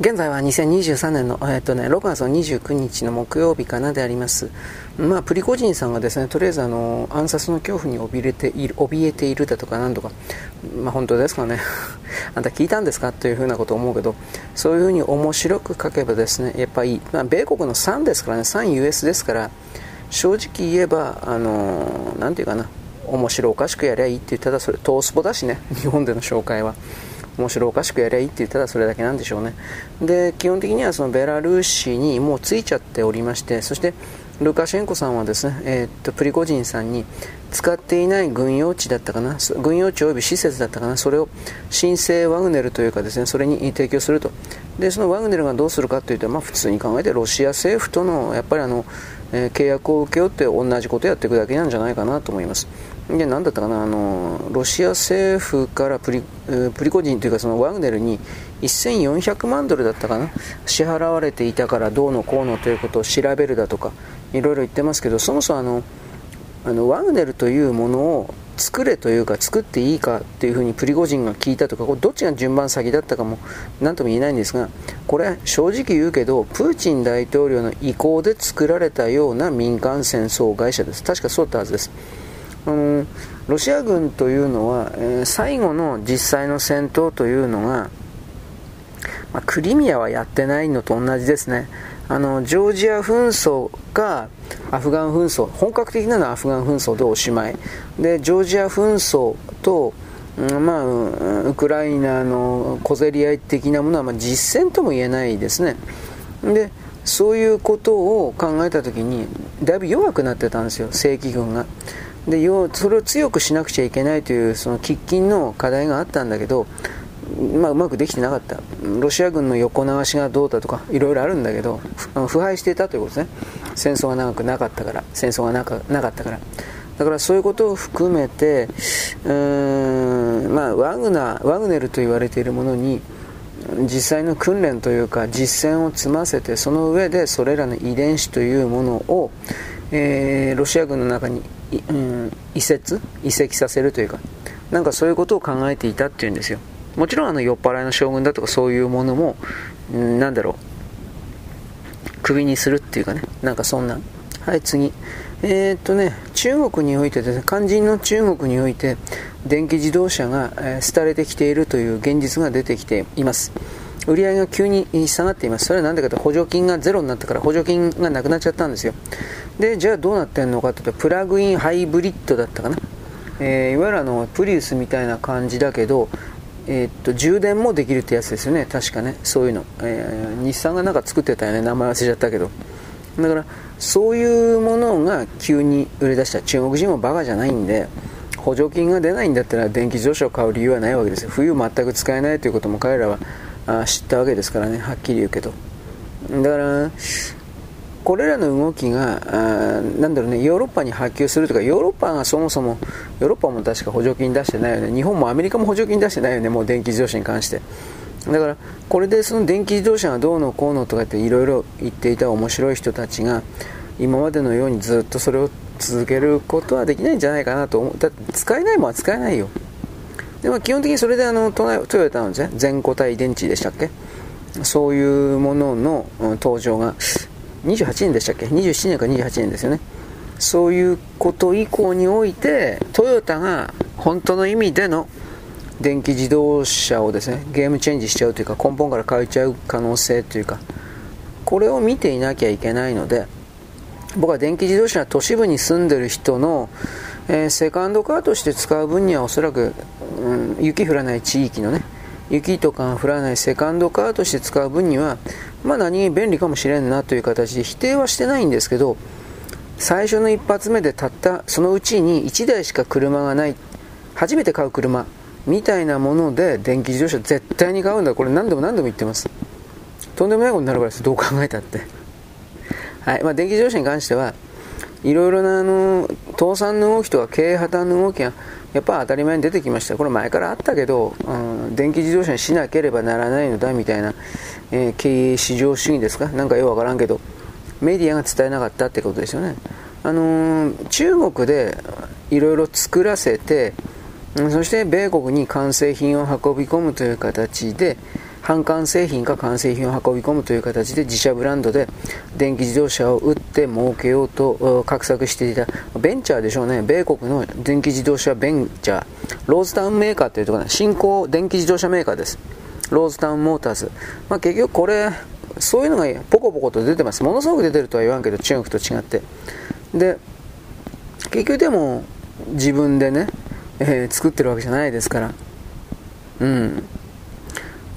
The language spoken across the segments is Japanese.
現在は2023年の、えーとね、6月の29日の木曜日かなであります。まあ、プリコジンさんがですね、とりあえずあの暗殺の恐怖に怯えている怯えているだとか何とか、まあ、本当ですかね。あんた聞いたんですか？というふうなことを思うけど、そういうふうに面白く書けばですね、やっぱり、まあ、米国の3ですからね、3US ですから、正直言えば、あのなんていうかな、面白おかしくやりゃいいって言ったらそれ、トースポだしね、日本での紹介は。面白おかしくやりゃいいって言ったらそれだけなんでしょうね。で基本的にはそのベラルーシにもうついちゃっておりましてそしてルカシェンコさんはですね、えー、っとプリゴジンさんに使っていない軍用地だったかな軍用地及び施設だったかなそれを新生ワグネルというかですねそれに提供すると。でそのワグネルがどうするかというと、まあ、普通に考えてロシア政府とのやっぱりあの、え、契約を請け負って同じことをやっていくだけなんじゃないかなと思います。で何だったかなあのロシア政府からプリプリコジンというかそのワグネルに1400万ドルだったかな支払われていたからどうのこうのということを調べるだとかいろいろ言ってますけどそもそもあのあのワグネルというものを作れというか作っていいかっていうふうにプリゴジンが聞いたとかこれどっちが順番先だったかも何とも言えないんですがこれ正直言うけどプーチン大統領の意向で作られたような民間戦争会社です。確かそうだったはずです。あのロシア軍というのは、えー、最後の実際の戦闘というのが、まあ、クリミアはやってないのと同じですね。あのジョージア紛争かアフガン紛争本格的なのはアフガン紛争でおしまい。でジョージア紛争とまあ、ウクライナの小競り合い的なものは、まあ、実戦とも言えないですねでそういうことを考えた時にだいぶ弱くなってたんですよ正規軍がでそれを強くしなくちゃいけないというその喫緊の課題があったんだけど、まあ、うまくできてなかった。ロシア軍の横流しがどうだとかいろいろあるんだけど腐敗していたということですね。戦争が長くなかったから戦争がなかなかったから。だからそういうことを含めてうーん、まあ、ワグナワグネルと言われているものに実際の訓練というか実践を積ませてその上でそれらの遺伝子というものを、えー、ロシア軍の中にうん、移設移籍させるというかなんかそういうことを考えていたっていうんですよ。もちろんあの酔っ払いの将軍だとかそういうものも、うん、なんだろう首にするっていうかねなんかそんな。はい次。えー、っとね中国においてですね肝心の中国において電気自動車が、え、廃れてきているという現実が出てきています。売り上げが急に下がっています。それは何でかと補助金がゼロになったから補助金がなくなっちゃったんですよ。でじゃあどうなってんのかというとプラグインハイブリッドだったかな、えー、いわゆるあのプリウスみたいな感じだけどえー、っと充電もできるってやつですよね。確かね。そういうの、えー、日産がなんか作ってたよね。名前忘れちゃったけど。だからそういうものが急に売れ出した。中国人もバカじゃないんで補助金が出ないんだったら電気自動車を買う理由はないわけですよ。冬全く使えないということも彼らはあ知ったわけですからね。はっきり言うけど。だからこれらの動きがあなんだろうねヨーロッパに波及するとかヨーロッパがそもそもヨーロッパも確か補助金出してないよね。日本もアメリカも補助金出してないよねもう電気自動車に関して。だからこれでその電気自動車がどうのこうのとかっていろいろ言っていた面白い人たちが今までのようにずっとそれを続けることはできないんじゃないかなと思う。だって使えないもんは使えないよ。でも基本的にそれであのトヨタの全固体電池でしたっけ？そういうものの登場が28年でしたっけ？27年か28年ですよね。そういうこと以降においてトヨタが本当の意味での電気自動車をですねゲームチェンジしちゃうというか根本から変えちゃう可能性というかこれを見ていなきゃいけないので僕は電気自動車は都市部に住んでる人の、えー、セカンドカーとして使う分にはおそらく、うん、雪降らない地域のね雪とか降らないセカンドカーとして使う分にはまあ何便利かもしれんなという形で否定はしてないんですけど最初の一発目でたったそのうちに1台しか車がない初めて買う車みたいなもので電気自動車絶対に買うんだ。これ何度も何度も言ってます。とんでもないことになるからですどう考えたって。はい。まあ、電気自動車に関してはいろいろなあの倒産の動きとか経営破綻の動きがやっぱ当たり前に出てきました。これ前からあったけど、うん、電気自動車にしなければならないのだみたいな、えー、経営市場主義ですか？なんかよくわからんけどメディアが伝えなかったってことですよね。あのー、中国でいろいろ作らせてそして米国に完成品を運び込むという形で半完成品か完成品を運び込むという形で自社ブランドで電気自動車を売って儲けようと画策していたベンチャーでしょうね。米国の電気自動車ベンチャー。ローズタウンメーカーというところね。新興電気自動車メーカーです。ローズタウンモーターズ、まあ、結局これそういうのがポコポコと出てます。ものすごく出てるとは言わんけど中国と違って。で結局でも自分でね、えー、作ってるわけじゃないですから。うん。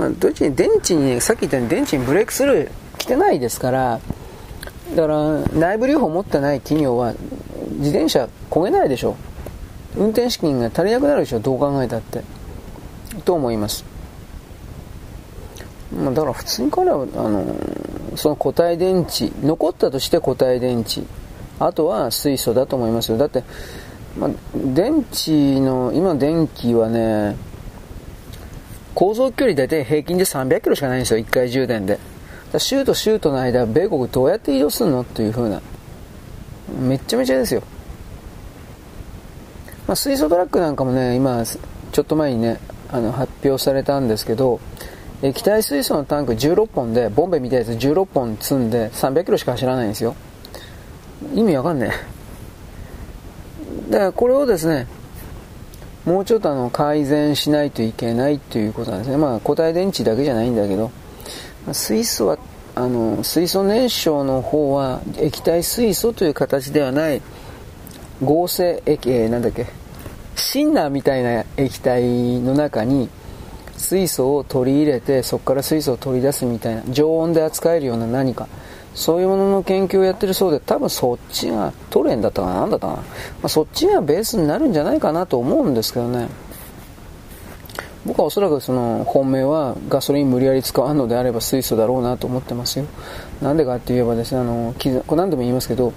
まあ、どっちに電池に、さっき言ったように電池にブレークスルー来てないですからだから内部留保持ってない企業は自転車焦げないでしょ運転資金が足りなくなるでしょどう考えたって。と思います。まあ、だから普通に彼はあのその固体電池残ったとして固体電池。あとは水素だと思いますよ。だって、まあ、電池の今電気はね航続距離大体平均で300キロしかないんですよ。1回充電で。州と州との間米国どうやって移動するのっていう風な。めっちゃめちゃですよ、まあ、水素トラックなんかもね今ちょっと前にねあの発表されたんですけど液体水素のタンク16本でボンベみたいなやつ16本積んで300キロしか走らないんですよ。意味わかんねえ。だからこれをですねもうちょっとあの改善しないといけないということなんですね。まあ固体電池だけじゃないんだけど、水素は、あの、水素燃焼の方は液体水素という形ではない。合成液、えー、なんだっけ、シンナーみたいな液体の中に水素を取り入れてそこから水素を取り出すみたいな常温で扱えるような何か。そういうものの研究をやってるそうで、多分そっちがトレンだったかな、なんだったかな。まあ、そっちがベースになるんじゃないかなと思うんですけどね。僕はおそらくその本命はガソリン無理やり使わんのであれば水素だろうなと思ってますよ。なんでかって言えばですね、あの、これ何度も言いますけど、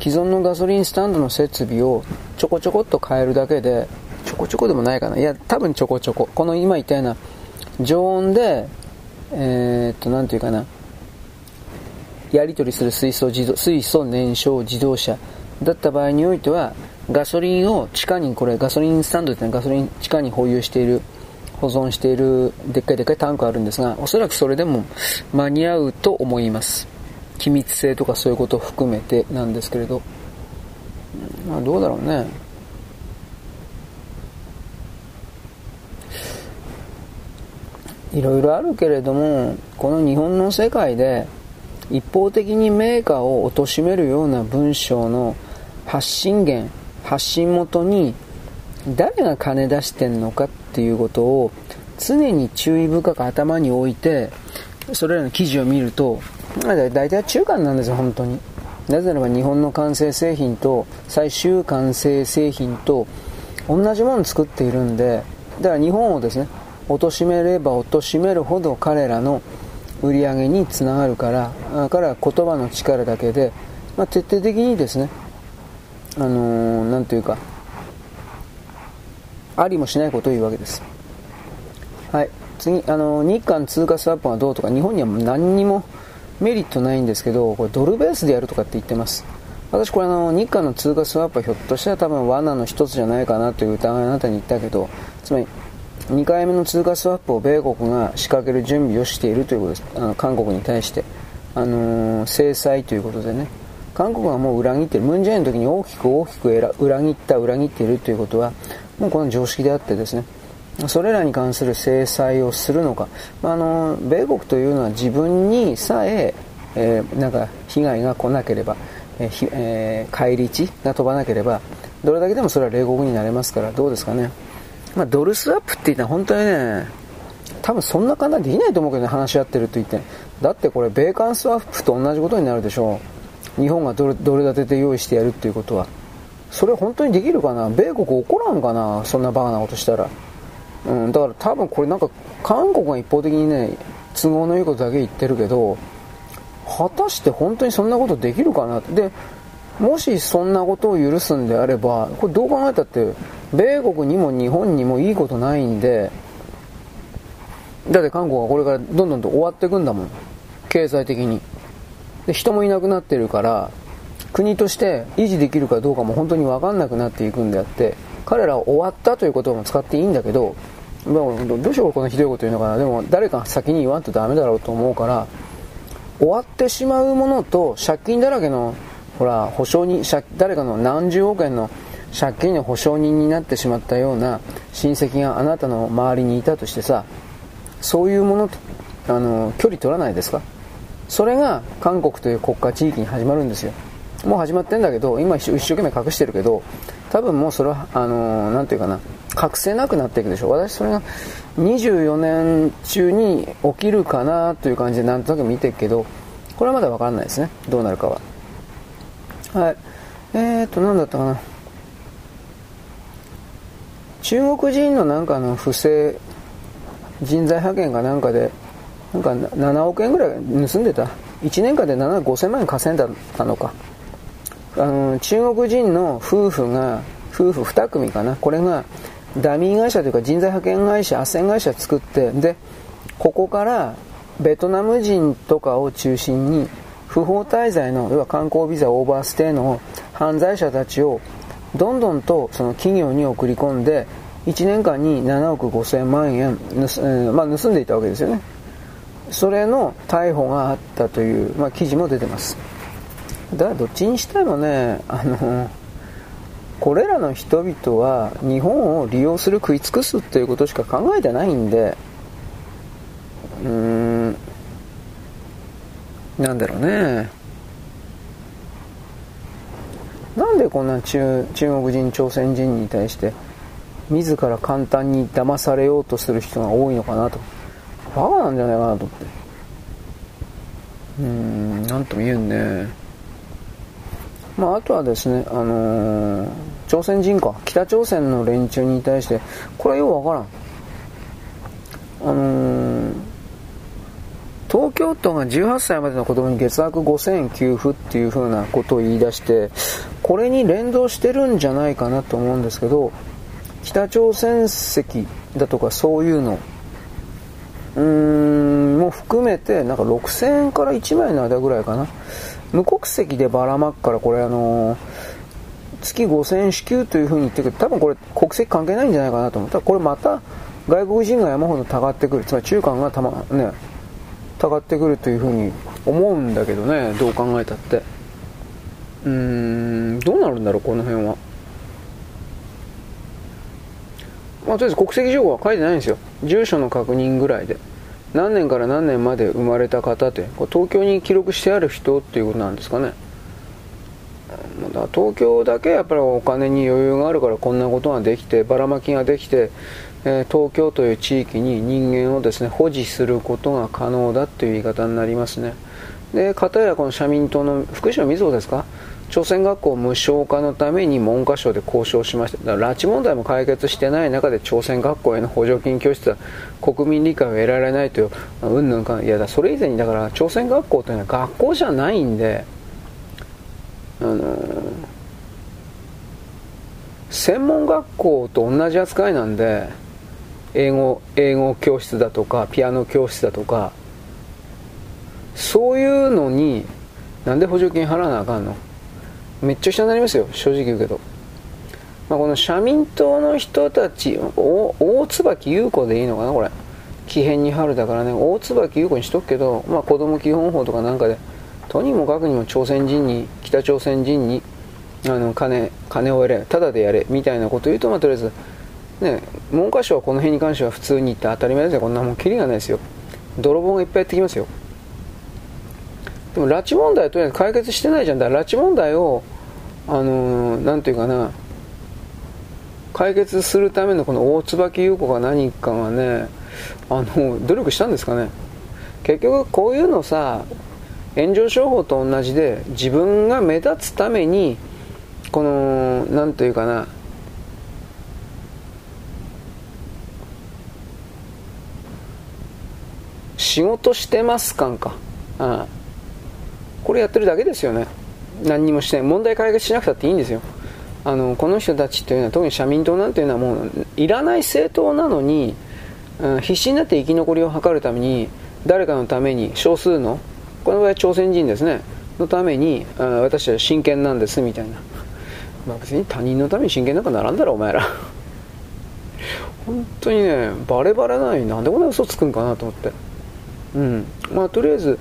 既存のガソリンスタンドの設備をちょこちょこっと変えるだけで、ちょこちょこでもないかな。いや、多分ちょこちょこ。この今言ったような常温で、えー、っと、なんていうかな、やり取りする水素自動水素燃焼自動車だった場合においてはガソリンを地下にこれガソリンスタンドで、ね、ガソリン地下に保有している保存しているでっかいでっかいタンクあるんですがおそらくそれでも間に合うと思います。機密性とかそういうことを含めてなんですけれど。まあどうだろうね。いろいろあるけれどもこの日本の世界で一方的にメーカーを貶めるような文章の発信源発信元に誰が金出してんのかっていうことを常に注意深く頭に置いてそれらの記事を見ると大体中間なんですよ本当に。なぜならば日本の完成製品と最終完成製品と同じものを作っているんでだから日本をですね貶めれば貶めるほど彼らの売り上げにつながるからだから言葉の力だけで、まあ、徹底的にですねあのー、ていうかありもしないことを言うわけです。はい。次あのー、日韓通貨スワップはどうとか日本には何にもメリットないんですけどこれドルベースでやるとかって言ってます。私これあの日韓の通貨スワップはひょっとしたら多分罠の一つじゃないかなという疑いあなたに言ったけどつまり2回目の通貨スワップを米国が仕掛ける準備をしているということです。あの韓国に対して、あのー、制裁ということでね。韓国はもう裏切っているムン・ジェインの時に大きく大きく裏切った裏切っているということはもうこの常識であってですね。それらに関する制裁をするのか、あの米国というのは自分にさええー、なんか被害が来なければ、えーえー、返り血が飛ばなければどれだけでもそれは冷酷になれますからどうですかね。まあ、ドルスワップって言ったら本当にね、多分そんな簡単できないと思うけどね、話し合ってると言って。だってこれ、米韓スワップと同じことになるでしょう。日本がドルドル建てで用意してやるっていうことは。それ本当にできるかな？米国怒らんかな？そんなバカなことしたら。うん、だから多分これなんか、韓国が一方的にね、都合のいいことだけ言ってるけど、果たして本当にそんなことできるかな？で、もしそんなことを許すんであれば、これどう考えたって、米国にも日本にもいいことないんで、だって韓国はこれからどんどんと終わっていくんだもん。経済的に。で、人もいなくなってるから、国として維持できるかどうかも本当に分かんなくなっていくんであって、彼らは終わったという言葉も使っていいんだけど、どうしようこのひどいこと言うのかなでも誰か先に言わんとダメだろうと思うから終わってしまうものと借金だらけのほら保証人誰かの何十億円の借金の保証人になってしまったような親戚があなたの周りにいたとしてさそういうものとあの距離取らないですか？それが韓国という国家地域に始まるんですよ。もう始まってんだけど今一生懸命隠してるけど多分もうそれはあの何て言うかな隠せなくなっていくでしょう。私それが24年中に起きるかなという感じでなんとなく見てるけどこれはまだ分からないですね。どうなるかは。はい。えーっと何だったかな。中国人のなんかの不正人材派遣かなんかでなんか7億円ぐらい盗んでた。1年間で7 5000万円稼いだのか。あの中国人の夫婦が夫婦2組かな。これがダミー会社というか人材派遣会社斡旋会社作ってでここからベトナム人とかを中心に不法滞在の要は観光ビザオーバーステイの犯罪者たちをどんどんとその企業に送り込んで1年間に7億5000万円盗,、まあ、盗んでいたわけですよね。それの逮捕があったという、まあ、記事も出てます。だからどっちにしてもねあのこれらの人々は日本を利用する食い尽くすっていうことしか考えてないんでうーんなんだろうね。なんでこんな中中国人朝鮮人に対して自ら簡単に騙されようとする人が多いのかなと。バカなんじゃないかなと思って。うん何とも言うんね。まあ、あとはですね、あのー、朝鮮人か。北朝鮮の連中に対してこれはようわからん。あのー、東京都が18歳までの子供に月額5000円給付っていう風なことを言い出してこれに連動してるんじゃないかなと思うんですけど北朝鮮籍だとかそういうのうーんも含めてなんか6000円から1万円の間ぐらいかな。無国籍でばらまくからこれあのー、月5000円支給というふうに言ってくる。多分これ国籍関係ないんじゃないかなと思ったらこれまた外国人が山ほどたがってくる。つまり中間がたまねたがってくるというふうに思うんだけどねどう考えたって。うーんどうなるんだろうこの辺は。まあ、とりあえず国籍情報は書いてないんですよ。住所の確認ぐらいで。何年から何年まで生まれた方ってこれ東京に記録してある人っていうことなんですかね。だ東京だけやっぱりお金に余裕があるからこんなことができてばらまきができて、え、東京という地域に人間をですね保持することが可能だという言い方になりますね。で片やこの社民党の福島みずほですか？朝鮮学校無償化のために文科省で交渉しましただから拉致問題も解決してない中で朝鮮学校への補助金拠出は国民理解を得られないといううんぬんかいやだそれ以前にだから朝鮮学校というのは学校じゃないんであのー、専門学校と同じ扱いなんで英語英語教室だとかピアノ教室だとかそういうのになんで補助金払わなあかんの？めっちゃ下になりますよ正直言うけど、まあ、この社民党の人たち大椿優子でいいのかなこれ。木偏に春だからね。大椿優子にしとくけど、まあ、子供基本法とかなんかでとにもかくにも朝鮮人に北朝鮮人にあの金金をやれただでやれみたいなこと言うと、まあ、とりあえずね文科省はこの辺に関しては普通に言って当たり前ですよ。こんなもんキリがないですよ。泥棒がいっぱいやってきますよ。でも拉致問題とりあえず解決してないじゃん。だから拉致問題をあのー、ていうかな。解決するためのこの大椿優子が何かがねあの努力したんですかね。結局こういうのさ炎上商法と同じで自分が目立つためにこの何というかな。仕事してます感か、ああ。これやってるだけですよね。何にもしてない。問題解決しなくたっていいんですよ。あのこの人たちというのは特に社民党なんていうのはもういらない政党なのに、うん、必死になって生き残りを図るために誰かのために少数のこの場合は朝鮮人ですね。のためにうん私は真剣なんですみたいな、まあ、別に他人のために真剣なんかならんだろお前ら。本当にねバレバレなのになんでこんな嘘つくんかなと思って。うん。まあとりあえず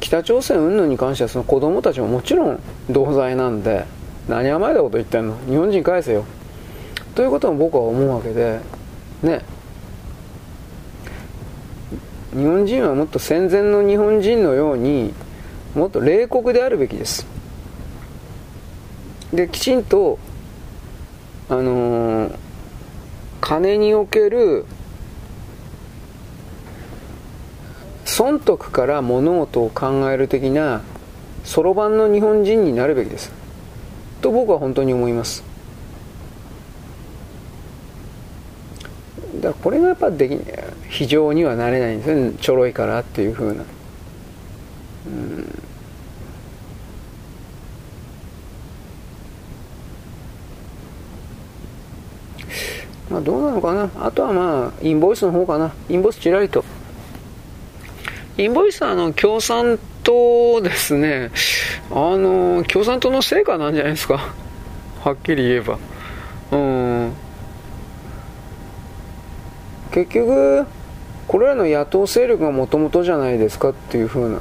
北朝鮮云々に関してはその子供たちももちろん同罪なんで何甘えたこと言ってんの？日本人返せよ。ということも僕は思うわけでね。日本人はもっと戦前の日本人のようにもっと冷酷であるべきです。できちんとあのー、金における損得から物事を考える的なそろばんの日本人になるべきです。と僕は本当に思います。だからこれがやっぱでき非常にはなれないんですね。ちょろいからっていうふうな。うん。まあどうなのかな。あとはまあインボイスの方かな。インボイスちらりと。インボイスはあの共産党ですね、あの共産党の成果なんじゃないですか、はっきり言えば。うん結局、これらの野党勢力がもともとじゃないですかっていうふうな。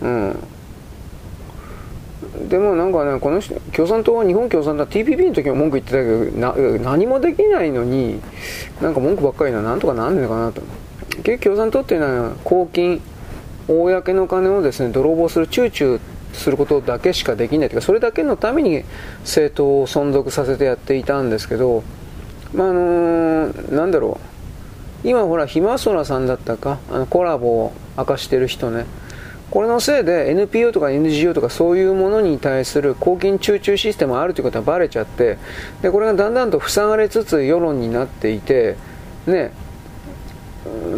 うん。でもなんかね、この人、共産党は日本共産党は TPP の時も文句言ってたけど、な何もできないのに、なんか文句ばっかりな、なんとかなんねえかなと。結局共産党っていうのは公金公の金をですね泥棒するチューチューすることだけしかできないというかそれだけのために政党を存続させてやっていたんですけどまああのー、なんだろう。今ほらひまそらさんだったかあのコラボを明かしてる人ね。これのせいで NPO とか NGO とかそういうものに対する公金集中システムがあるということはバレちゃってでこれがだんだんと塞がれつつ世論になっていてね。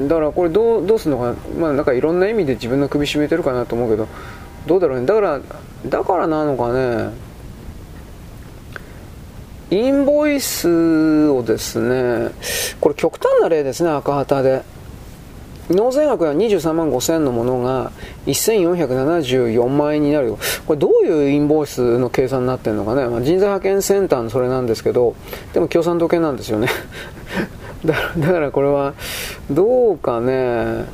だからこれどうどうするのかまあなんかいろんな意味で自分の首絞めてるかなと思うけどどうだろうね。だからだからなのかね。インボイスをですねこれ極端な例ですね赤旗で。納税額が23万5000のものが1474万円になるこれどういうインボイスの計算になってるのかね、まあ、人材派遣センターのそれなんですけどでも共産党系なんですよね。だからこれはどうかね、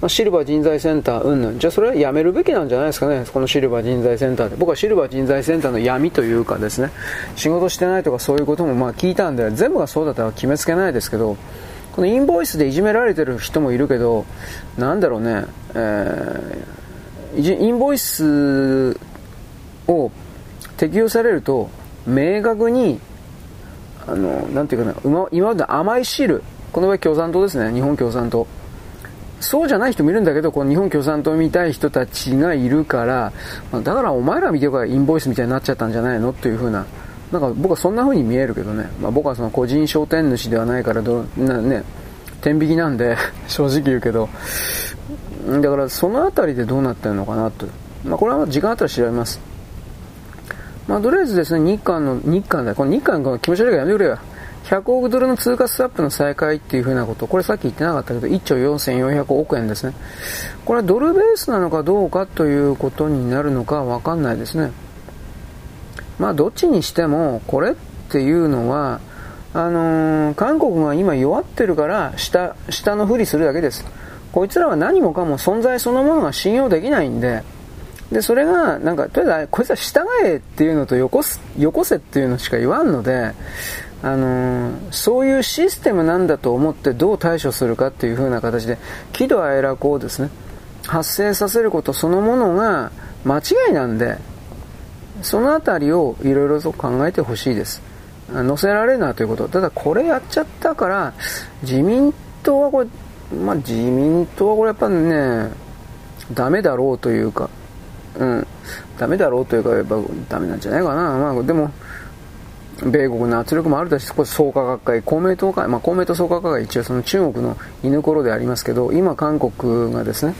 まあ、シルバー人材センターうんぬん。じゃあそれはやめるべきなんじゃないですかね。このシルバー人材センターで。僕はシルバー人材センターの闇というかですね。仕事してないとかそういうこともまあ聞いたんで全部がそうだったら決めつけないですけどこのインボイスでいじめられてる人もいるけどなんだろうね、えー、インボイスを適用されると明確にあの、なんていうかな、今までの甘い汁、この場合共産党ですね、日本共産党。そうじゃない人もいるんだけど、この日本共産党見たい人たちがいるから、だからお前ら見てるからインボイスみたいになっちゃったんじゃないのっていう風な、なんか僕はそんな風に見えるけどね、まあ、僕はその個人商店主ではないからど、なね、天引きなんで 正直言うけど、だからその辺りでどうなってるのかなと。まあ、これは時間あったら調べます。まあ、とりあえずですね、日韓の、日韓だ、この日韓の気持ち悪いからやめてくれよ。100億ドルの通貨スワップの再開っていうふうなこと、これさっき言ってなかったけど、1兆4400億円ですね。これはドルベースなのかどうかということになるのかわかんないですね。まあ、どっちにしても、これっていうのは、あのー、韓国が今弱ってるから、下、下のふりするだけです。こいつらは何もかも存在そのものが信用できないんで、で、それが、なんか、とりあえず、こいつは従えっていうのとよこす、よこせっていうのしか言わんので、あのー、そういうシステムなんだと思ってどう対処するかっていう風な形で、喜怒哀楽をですね、発生させることそのものが間違いなんで、そのあたりをいろいろと考えてほしいです。載せられるなということ。ただこれやっちゃったから、自民党はこれ、まあ自民党はこれやっぱね、ダメだろうというか、うん、ダメだろうというか、やっぱダメなんじゃないかな。まあ、でも、米国の圧力もあるだし、少し創価学会、公明党会、まあ、公明党創価学会一応その中国の犬頃でありますけど、今韓国がですね、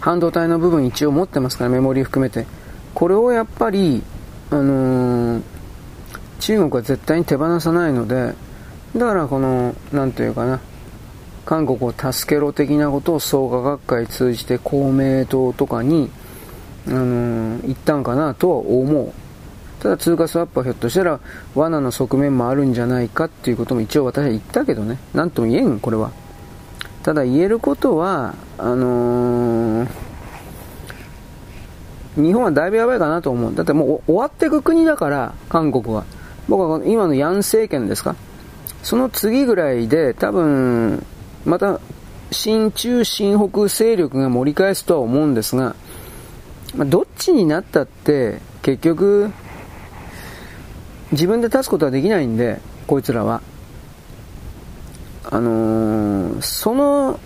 半導体の部分一応持ってますから、メモリー含めて。これをやっぱり、あのー、中国は絶対に手放さないので、だからこの、なんというかな、韓国を助けろ的なことを創価学会通じて公明党とかに、あのー、言ったんかなとは思う。ただ通貨スワップはひょっとしたら罠の側面もあるんじゃないかっていうことも一応私は言ったけどね、なんとも言えん、これは。ただ言えることは、あのー、日本はだいぶやばいかなと思う。だってもう終わっていく国だから、韓国は。僕は今のヤン政権ですかその次ぐらいで多分、また、新中新北勢力が盛り返すとは思うんですが、まあ、どっちになったって、結局、自分で立つことはできないんで、こいつらは。あのー、その、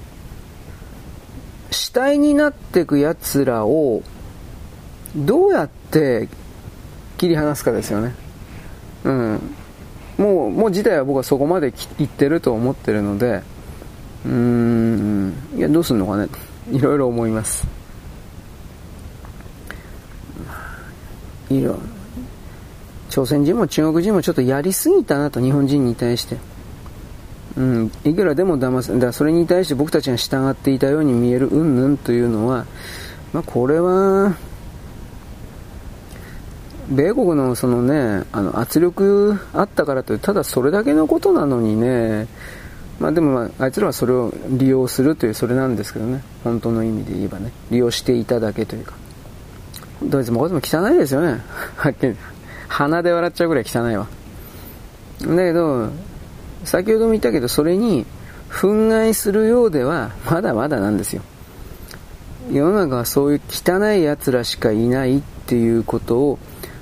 死体になっていく奴らを、どうやって切り離すかですよね。うん。もう、もう自体は僕はそこまで行ってると思ってるので、うーん、いや、どうすんのかね。いろいろ思います。いろ朝鮮人も中国人もちょっとやりすぎたなと、日本人に対して。うん、いくらでも騙す、だそれに対して僕たちが従っていたように見えるうんぬんというのは、まあ、これは、米国のそのね、あの圧力あったからという、ただそれだけのことなのにね、まあでも、まあ、あいつらはそれを利用するというそれなんですけどね、本当の意味で言えばね、利用していただけというか。どいつもこいつも汚いですよね。はっきり。鼻で笑っちゃうぐらい汚いわ。だけど、先ほども言ったけど、それに憤慨するようでは、まだまだなんですよ。世の中はそういう汚い奴らしかいないっていうことを、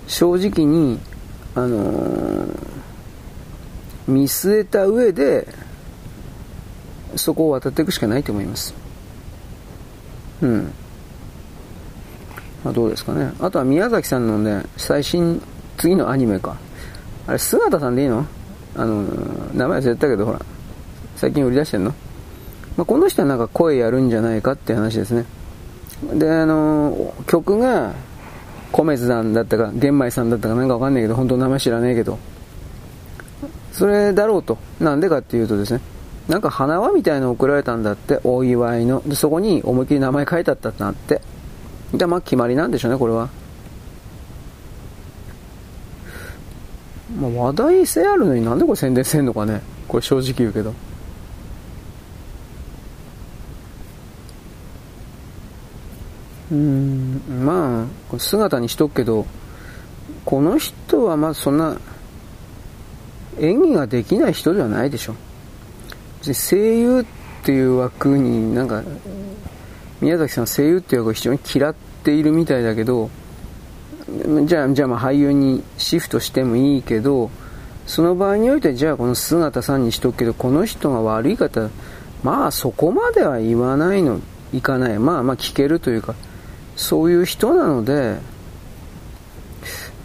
正直に、あのー、見据えた上で、そこを渡っていくしかないと思います。うん。まあ、どうですかね。あとは宮崎さんのね、最新、次のアニメか。あれ、姿さんでいいの？あの、名前忘れたけど、ほら、最近売り出してんの？まあ、この人はなんか声やるんじゃないかって話ですね。で、あの、曲が、米津さんだったか、玄米さんだったかなんかわかんないけど、本当名前知らねえけど、それだろうと。なんでかっていうとですね、なんか花輪みたいの送られたんだって、お祝いの。で、そこに思いっきり名前書いてあったってなって。で、まあ決まりなんでしょうね、これは。まあ、話題性あるのになんでこれ宣伝せんのかね。これ正直言うけど。うん、まあ、姿にしとくけど、この人はまあそんな演技ができない人ではないでしょ。声優っていう枠になんか宮崎さん声優っていう枠を非常に嫌っているみたいだけどじゃあじゃあまあ俳優にシフトしてもいいけどその場合においてじゃあこの姿さんにしとくけどこの人が悪い方まあそこまでは言わないのいかない。まあまあ聞けるというかそういう人なので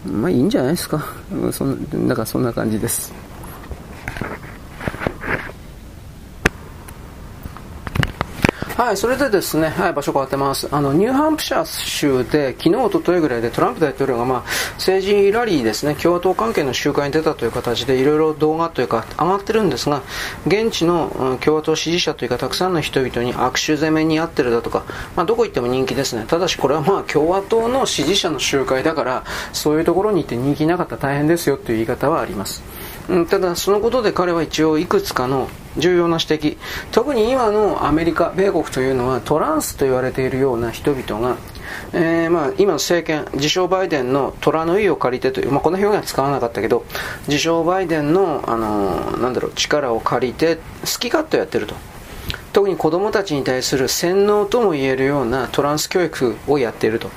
まあいいんじゃないですか。そんだからそんな感じです。はい、それでですね、はい、場所変わってます。あの、ニューハンプシャー州で、昨日、おとといぐらいでトランプ大統領が、まあ、政治ラリーですね、共和党関係の集会に出たという形で、いろいろ動画というか、上がってるんですが、現地の、共和党支持者というか、たくさんの人々に握手攻めにあってるだとか、まあ、どこ行っても人気ですね。ただし、これはまあ、共和党の支持者の集会だから、そういうところに行って人気なかったら大変ですよという言い方はあります。うん、ただ、そのことで彼は一応いくつかの重要な指摘特に今のアメリカ、米国というのはトランスと言われているような人々が、えー、まあ、今の政権、自称バイデンの虎の意を借りてという、まあ、この表現は使わなかったけど自称バイデンの、あの、なんだろう力を借りて好き勝手やってると。特に子供たちに対する洗脳とも言えるようなトランス教育をやっていると。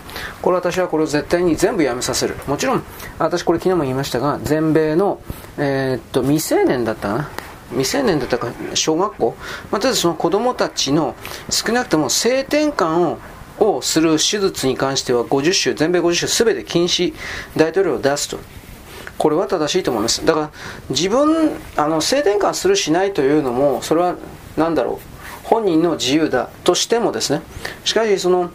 これ私はこれを絶対に全部やめさせる。もちろん、私これ昨日も言いましたが、全米の、えー、っと、未成年だったな？未成年だったか小学校、まあ、とりあその子供たちの少なくとも性転換ををする手術に関しては50州、全米50州すべて禁止、大統領を出すと。これは正しいと思います。だから自分、あの性転換するしないというのも、それは何だろう、本人の自由だとしてもですね、しかしその、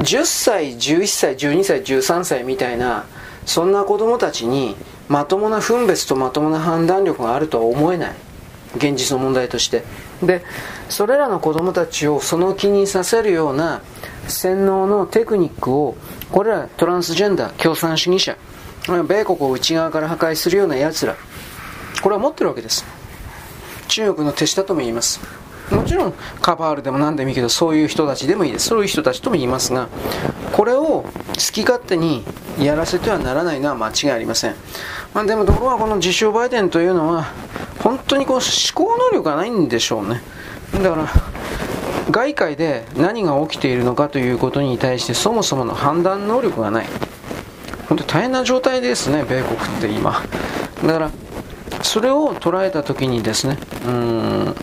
10歳、11歳、12歳、13歳みたいな、そんな子供たちにまともな分別とまともな判断力があるとは思えない。現実の問題として。でそれらの子供たちをその気にさせるような洗脳のテクニックをこれらトランスジェンダー共産主義者米国を内側から破壊するような奴らこれは持ってるわけです。中国の手下とも言います。もちろんカバールでも何でもいいけどそういう人たちでもいいです。そういう人たちとも言いますがこれを好き勝手にやらせてはならないのは間違いありません、まあ、でもところがこの自称バイデンというのは本当にこう思考能力がないんでしょうね。だから外界で何が起きているのかということに対してそもそもの判断能力がない。本当大変な状態ですね米国って今。だからそれを捉えた時にですねうん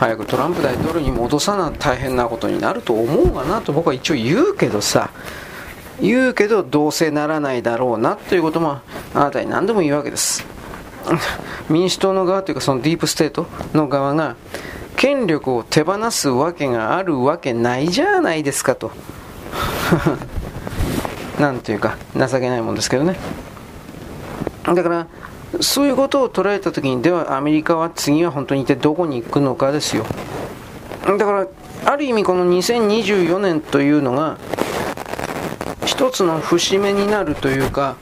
早くトランプ大統領に戻さな大変なことになると思うがなと僕は一応言うけどさ。言うけどどうせならないだろうなということもあなたに何度も言うわけです。民主党の側というかそのディープステートの側が権力を手放すわけがあるわけないじゃないですかと。なんていうか情けないもんですけどね。だからそういうことを捉えたときに、ではアメリカは次は本当に一体どこに行くのかですよ。だから、ある意味この2024年というのが、一つの節目になるというか、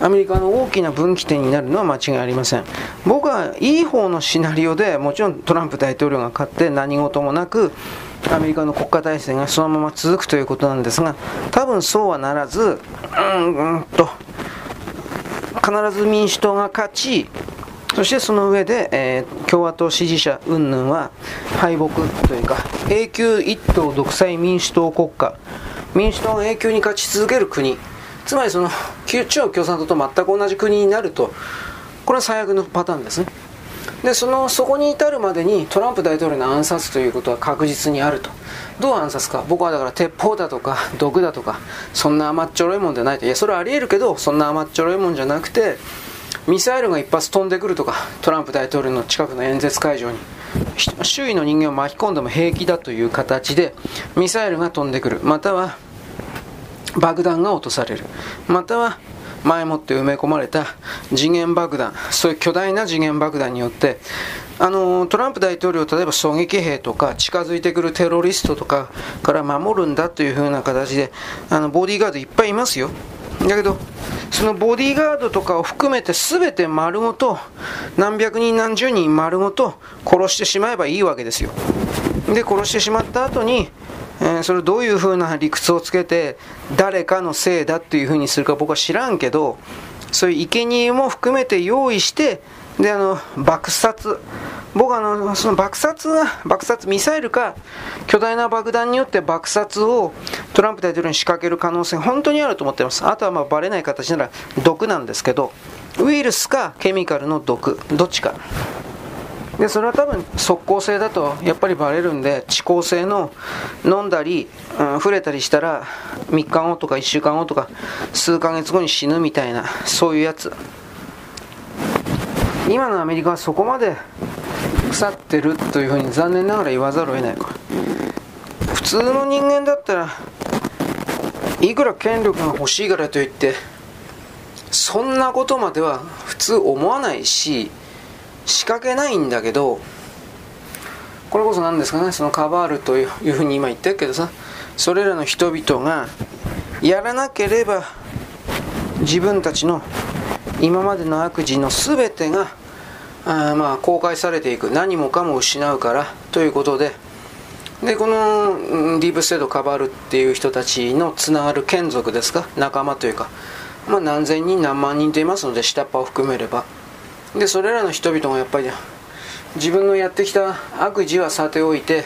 アメリカの大きな分岐点になるのは間違いありません。僕はいい方のシナリオでもちろんトランプ大統領が勝って何事もなくアメリカの国家体制がそのまま続くということなんですが多分そうはならずうんうんと必ず民主党が勝ち、そしてその上で、えー、共和党支持者云々は敗北というか、永久一党独裁民主党国家、民主党が永久に勝ち続ける国、つまりその中国共産党と全く同じ国になると、これは最悪のパターンですね。でそのそこに至るまでにトランプ大統領の暗殺ということは確実にあると。どう暗殺か。僕はだから鉄砲だとか毒だとかそんな甘っちょろいもんじゃないと。いやそれはありえるけどそんな甘っちょろいもんじゃなくてミサイルが一発飛んでくるとかトランプ大統領の近くの演説会場に周囲の人間を巻き込んでも平気だという形でミサイルが飛んでくる。または爆弾が落とされる。または前もって埋め込まれた次元爆弾、そういう巨大な次元爆弾によって、あのトランプ大統領、例えば狙撃兵とか近づいてくるテロリストとかから守るんだという風な形で、あのボディーガードいっぱいいますよ。だけど、そのボディーガードとかを含めて全て丸ごと、何百人何十人丸ごと殺してしまえばいいわけですよ。で、殺してしまった後に、え、それどういうふうな理屈をつけて誰かのせいだっていうふうにするか僕は知らんけどそういう生贄も含めて用意してであの爆殺。僕はあのその爆殺爆殺ミサイルか巨大な爆弾によって爆殺をトランプ大統領に仕掛ける可能性本当にあると思ってます。あとはまあバレない形なら毒なんですけどウイルスかケミカルの毒どっちか。でそれは多分即効性だとやっぱりバレるんで遅効性の飲んだり、うん、触れたりしたら3日後とか1週間後とか数ヶ月後に死ぬみたいなそういうやつ。今のアメリカはそこまで腐ってるというふうに残念ながら言わざるを得ない。か普通の人間だったらいくら権力が欲しいからといってそんなことまでは普通思わないし仕掛けないんだけどこれこそ何ですかねそのカバールというふうに今言ってるけどさそれらの人々がやらなければ自分たちの今までの悪事の全てがあまあ公開されていく何もかも失うからということででこのディープステートカバールっていう人たちのつながる眷属ですか？仲間というか、まあ、何千人何万人と言いますので下っ端を含めれば。でそれらの人々がやっぱり自分のやってきた悪事はさておいて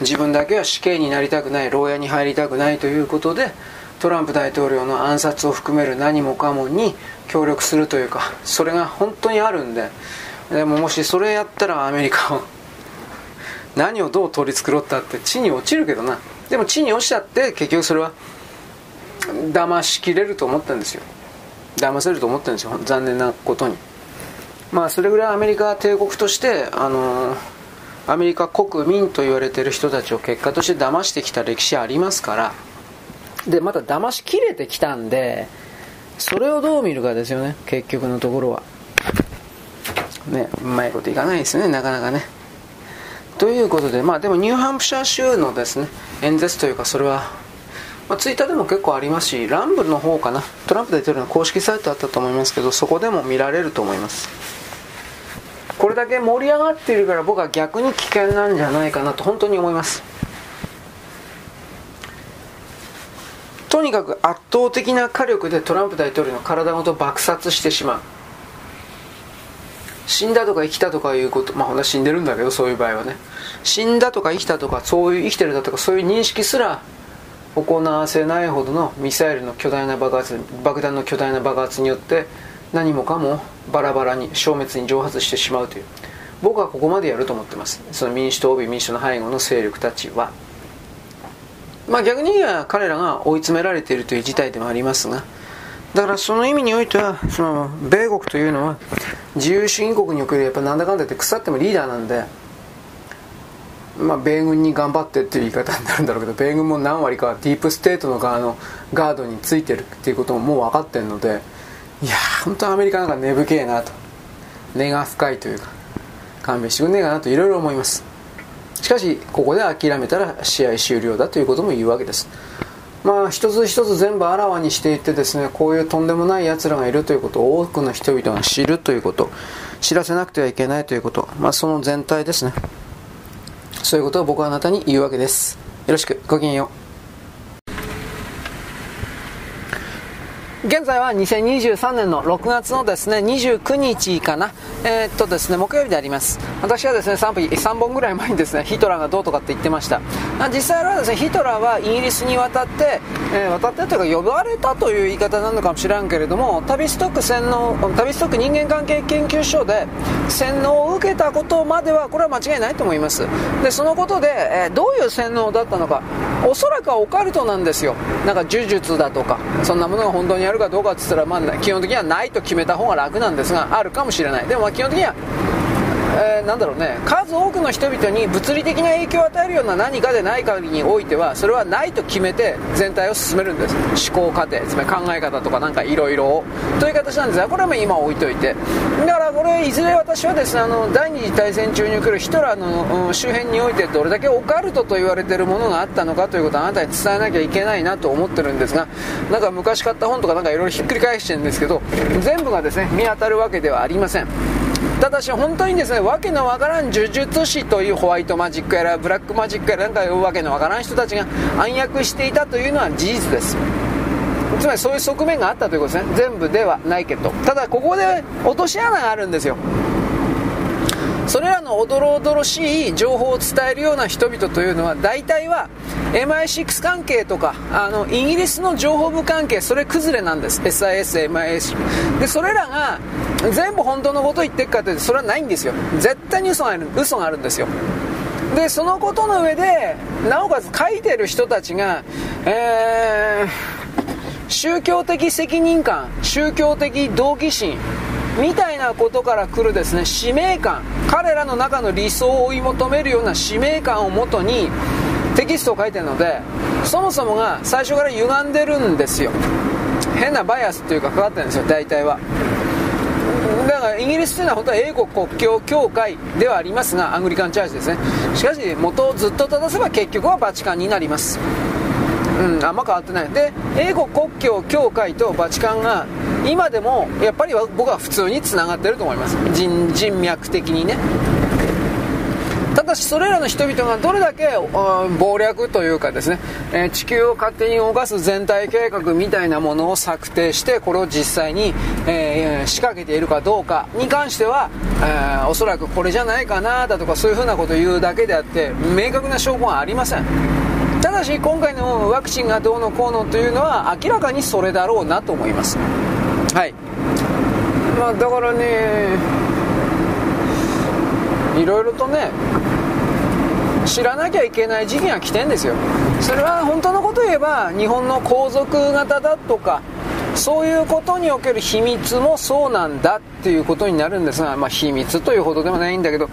自分だけは死刑になりたくない牢屋に入りたくないということでトランプ大統領の暗殺を含める何もかもに協力するというかそれが本当にあるんで。でももしそれやったらアメリカを何をどう取り繕ったって地に落ちるけどな。でも地に落ちちゃって結局それは騙しきれると思ったんですよ。騙せると思ったんですよ。残念なことに。まあそれぐらいアメリカ帝国としてあのアメリカ国民と言われている人たちを結果として騙してきた歴史ありますから。でまた騙しきれてきたんでそれをどう見るかですよね結局のところは。ねうまいこといかないですねなかなかね。ということでまあでもニューハンプシャー州のですね演説というかそれはまあ、ツイッターでも結構ありますし、ランブルの方かな、トランプ大統領の公式サイトあったと思いますけど、そこでも見られると思います。これだけ盛り上がっているから僕は逆に危険なんじゃないかなと本当に思います。とにかく圧倒的な火力でトランプ大統領の体ごと爆殺してしまう。死んだとか生きたとかいうこと、まあほんと死んでるんだけど、そういう場合はね。死んだとか生きたとか、そういう生きてるだとか、そういう認識すら行わせないほどのミサイルの巨大な爆発爆弾の巨大な爆発によって何もかもバラバラに消滅に蒸発してしまうという。僕はここまでやると思ってます。その民主党及び民主党の背後の勢力たちは。まあ逆に言えば彼らが追い詰められているという事態でもありますが。だからその意味においてはその米国というのは自由主義国におけるやっぱなんだかんだ言って腐ってもリーダーなんでまあ、米軍に頑張ってっていう言い方になるんだろうけど米軍も何割かディープステートの側のガードについてるっていうことももう分かってるのでいやー本当アメリカなんか根深えなと。根が深いというか勘弁してくんねえかなといろいろ思います。しかしここで諦めたら試合終了だということも言うわけです。まあ一つ一つ全部あらわにしていってですねこういうとんでもない奴らがいるということを多くの人々が知るということ。知らせなくてはいけないということ。まあその全体ですね。そういうことを僕はあなたに言うわけです。よろしく、ごきげんよう。現在は2023年の6月のですね29日かな、えー、っとですね木曜日であります。私はですね 3, 3本ぐらい前にですねヒトラーがどうとかって言ってました。実際はですねヒトラーはイギリスに渡って、えー、渡ってというか呼ばれたという言い方なのかもしれんけれどもタビストック洗脳タビストック人間関係研究所で洗脳を受けたことまではこれは間違いないと思います。でそのことで、えー、どういう洗脳だったのかおそらくはオカルトなんですよ。なんか呪術だとかそんなものが本当にあるかどうかって言ったら、まあ、基本的にはないと決めた方が楽なんですがあるかもしれない。でもま基本的にはえー、なんだろうね。数多くの人々に物理的な影響を与えるような何かでない限りにおいてはそれはないと決めて全体を進めるんです。思考過程。つまり考え方とかなんかいろいろを。という形なんです。がこれは今置いといて。だからこれいずれ私はですねあの第二次大戦中におけるヒトラーの、うん、周辺においてどれだけオカルトと言われているものがあったのかということをあなたに伝えなきゃいけないなと思ってるんですがなんか昔買った本とかなんかいろいろひっくり返してるんですけど全部がですね見当たるわけではありません。ただし本当にですねわけのわからん呪術師というホワイトマジックやらブラックマジックやらなんかわけのわからん人たちが暗躍していたというのは事実です。つまりそういう側面があったということですね全部ではないけどただここで落とし穴があるんですよ。それらのおどろおどろしい情報を伝えるような人々というのは大体は MI6 関係とかあのイギリスの情報部関係それ崩れなんです。SIS、MIS でそれらが全部本当のことを言ってるかというとそれはないんですよ。絶対に嘘がある嘘があるんですよ。でそのことの上でなおかつ書いてる人たちが、えー、宗教的責任感宗教的動機心みたいなことから来るですね使命感。彼らの中の理想を追い求めるような使命感をもとにテキストを書いてるのでそもそもが最初から歪んでるんですよ。変なバイアスっていうかかかってるんですよ大体は。だからイギリスというのは本当は英国国境協会ではありますがアングリカンチャージですね。しかし元をずっと正せば結局はバチカンになります。うん、あんま変わってない。で英国国境協会とバチカンが今でもやっぱり僕は普通につながってると思います。人人脈的にね。ただしそれらの人々がどれだけ謀略というかですね、えー、地球を勝手に動かす全体計画みたいなものを策定してこれを実際に、えー、仕掛けているかどうかに関しては、えー、おそらくこれじゃないかなだとかそういうふうなことを言うだけであって明確な証拠はありません。ただし今回のワクチンがどうのこうのというのは明らかにそれだろうなと思います。はい。まあだからねいろいろとね知らなきゃいけない時期が来てんですよ。それは本当のこと言えば日本の皇族型だとかそういうことにおける秘密もそうなんだっていうことになるんですが、まあ、秘密というほどでもないんだけど、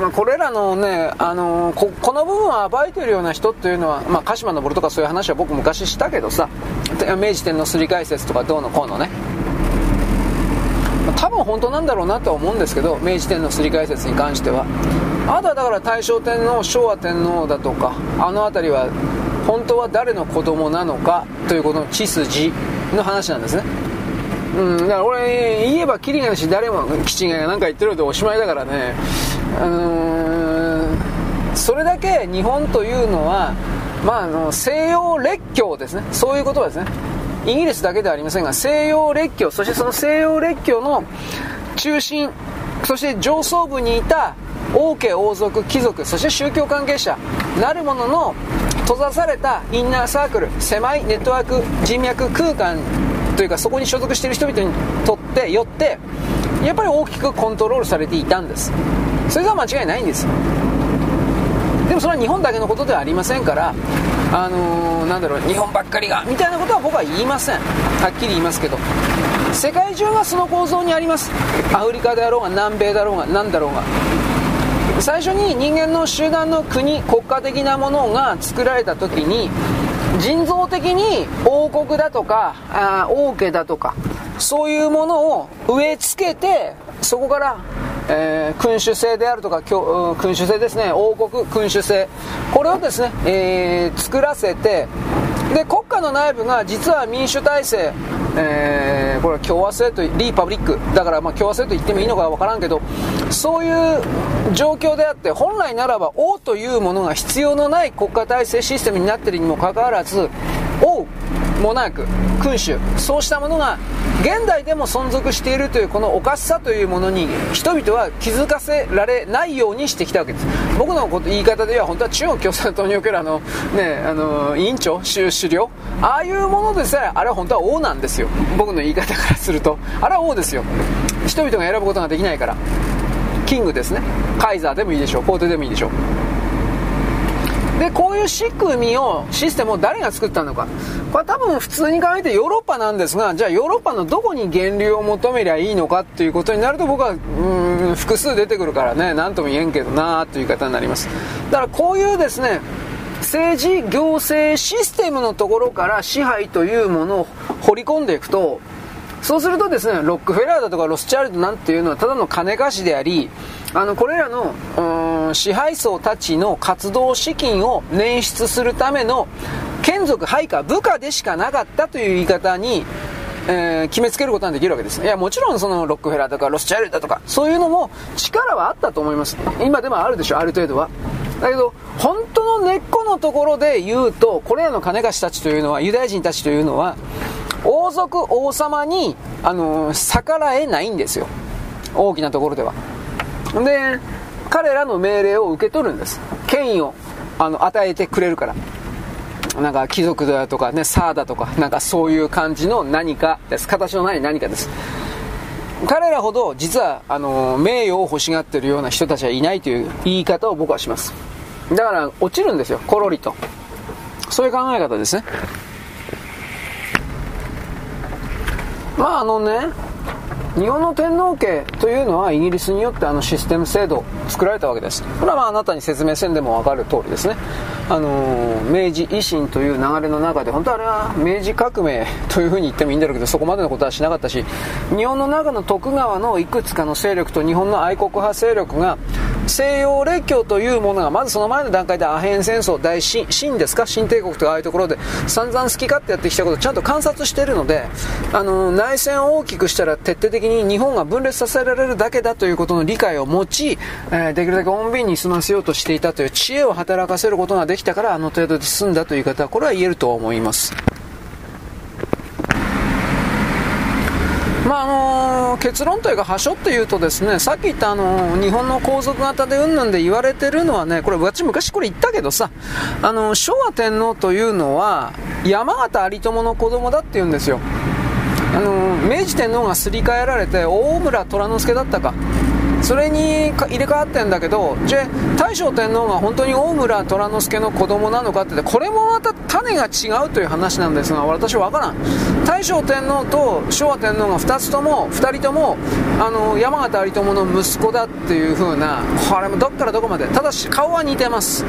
まあ、これらのね、あのー、ここの部分を暴いてるような人っていうのは、まあ、鹿島登とかそういう話は僕昔したけどさ明治天皇すり解説とかどうのこうのね。多分本当なんだろうなとは思うんですけど明治天皇すり替え説に関しては。あとはだから大正天皇昭和天皇だとかあの辺りは本当は誰の子供なのかということの血筋の話なんですね。うん、だから俺言えばキリがないし誰も吉が何か言ってるとおしまいだからね。ーんそれだけ日本というのは、まあ、あの西洋列強ですね。そういうことですね。イギリスだけではありませんが西洋列強そしてその西洋列強の中心そして上層部にいた王家王族貴族そして宗教関係者なるものの閉ざされたインナーサークル狭いネットワーク人脈空間というかそこに所属している人々にとってよってやっぱり大きくコントロールされていたんです。それが間違いないんですでもそれは日本だけのことではありませんからあのー、なんだろう日本ばっかりがみたいなことは僕は言いません。はっきり言いますけど。世界中がその構造にあります。アフリカであろうが南米だろうが何だろうが。最初に人間の集団の国国家的なものが作られた時に人造的に王国だとかあ王家だとかそういうものを植え付けてそこからえー、君主制であるとか君主制ですね。王国君主制。これをですね、えー、作らせてで国家の内部が実は民主体制、えー、これは共和制とリーパブリック。だからま共和制と言ってもいいのか分からんけどそういう状況であって本来ならば王というものが必要のない国家体制システムになっているにもかかわらず王モナーク君主そうしたものが現代でも存続しているというこのおかしさというものに人々は気づかせられないようにしてきたわけです。僕のこと言い方では本当は中国共産党におけるあの、ね、あの委員長首領ああいうものでさえあれは本当は王なんですよ。僕の言い方からすると。あれは王ですよ。人々が選ぶことができないから。キングですね。カイザーでもいいでしょう。皇帝でもいいでしょう。でこういう仕組みをシステムを誰が作ったのか。これ多分普通に考えてヨーロッパなんですがじゃあヨーロッパのどこに源流を求めりゃいいのかっていうことになると僕はうん複数出てくるからね何とも言えんけどなーという言い方になります。だからこういうですね政治行政システムのところから支配というものを掘り込んでいくとそうするとですねロックフェラーだとかロスチャールドなんていうのはただの金貸しでありあのこれらの支配層たちの活動資金を捻出するための眷属配下部下でしかなかったという言い方に、えー、決めつけることができるわけですいやもちろんそのロックフェラーとかロスチャールドとかそういうのも力はあったと思います。今でもあるでしょある程度は。だけど本当の根っこのところで言うとこれらの金貸したちというのはユダヤ人たちというのは王族王様に、あのー、逆らえないんですよ。大きなところでは。で彼らの命令を受け取るんです。権威をあの与えてくれるから。なんか貴族だとかねサーだとかなんかそういう感じの何かです。形のない何かです。彼らほど実はあの名誉を欲しがってるような人たちはいないという言い方を僕はします。だから落ちるんですよ。コロリと。そういう考え方ですね。まああのね日本の天皇家というのはイギリスによってあのシステム制度作られたわけです。これはまああなたに説明せんでも分かる通りですね。あのー、明治維新という流れの中で本当あれは明治革命というふうに言ってもいいんだろうけどそこまでのことはしなかったし日本の中の徳川のいくつかの勢力と日本の愛国派勢力が西洋列強というものがまずその前の段階でアヘン戦争大新新ですか？新帝国とかああいうところで散々好き勝手やってきたことをちゃんと観察しているのであの内戦を大きくしたら徹底的に日本が分裂させられるだけだということの理解を持ち、えー、できるだけ穏便に済ませようとしていたという知恵を働かせることができたからあの程度で済んだという方はこれは言えると思います。まああのー、結論というか、端折って言うとですね、さっき言ったあのー、日本の皇族型でうんぬんで言われてるのはね、これ私昔これ言ったけどさ、あのー、昭和天皇というのは、山形有朋の子供だって言うんですよ。あの明治天皇がすり替えられて、大村虎之助だったか。それに入れ替わってんだけどじゃあ大正天皇が本当に大村虎之助の子供なのかってこれもまた種が違うという話なんですが私は分からん。大正天皇と昭和天皇が2つとも2人ともあの山形有朋の息子だっていう風なこれもどっからどこまで。ただし顔は似てます。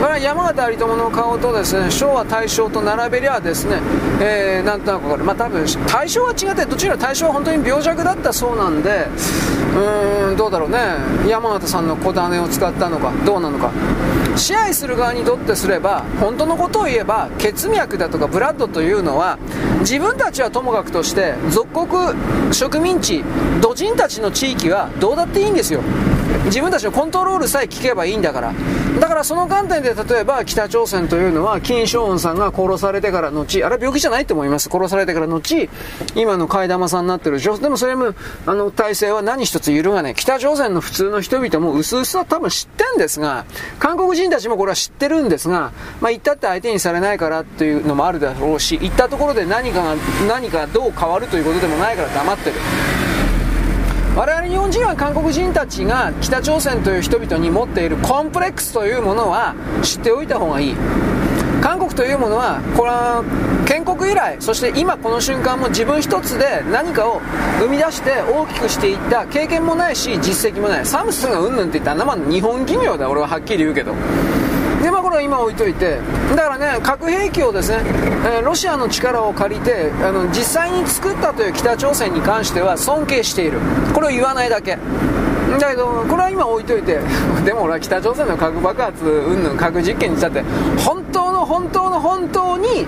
これは山形有朋の顔とですね昭和大正と並べりゃですね、えー、なんとなくこれ、まあ、多分大正は違ってどちら大正は本当に病弱だったそうなんでうーんどうだろうね。山形さんの小種を使ったのかどうなのか。支配する側にとってすれば本当のことを言えば血脈だとかブラッドというのは自分たちはともかくとして属国植民地土人たちの地域はどうだっていいんですよ。自分たちのコントロールさえ聞けばいいんだから。だからその観点で例えば北朝鮮というのは金正恩さんが殺されてから後あれは病気じゃないと思います。殺されてから後今の替え玉さんになってるででもそれもあの体制は何一つ揺るがない。北朝鮮の普通の人々も薄々は多分知ってんですが韓国人たちもこれは知ってるんですが、まあ、言ったって相手にされないからっていうのもあるだろうし言ったところで何かが何かどう変わるということでもないから黙ってる。我々日本人は韓国人たちが北朝鮮という人々に持っているコンプレックスというものは知っておいた方がいい。韓国というものはこれは建国以来そして今この瞬間も自分一つで何かを生み出して大きくしていった経験もないし実績もない。サムスンがうんぬんって言ったら生の日本企業だ。俺ははっきり言うけど。でまあこれは今置いといてだからね核兵器をですね、えー、ロシアの力を借りてあの実際に作ったという北朝鮮に関しては尊敬している。これを言わないだけ。だけどこれは今置いといて でも俺は北朝鮮の核爆発云々核実験にしたって本当の本当の本当に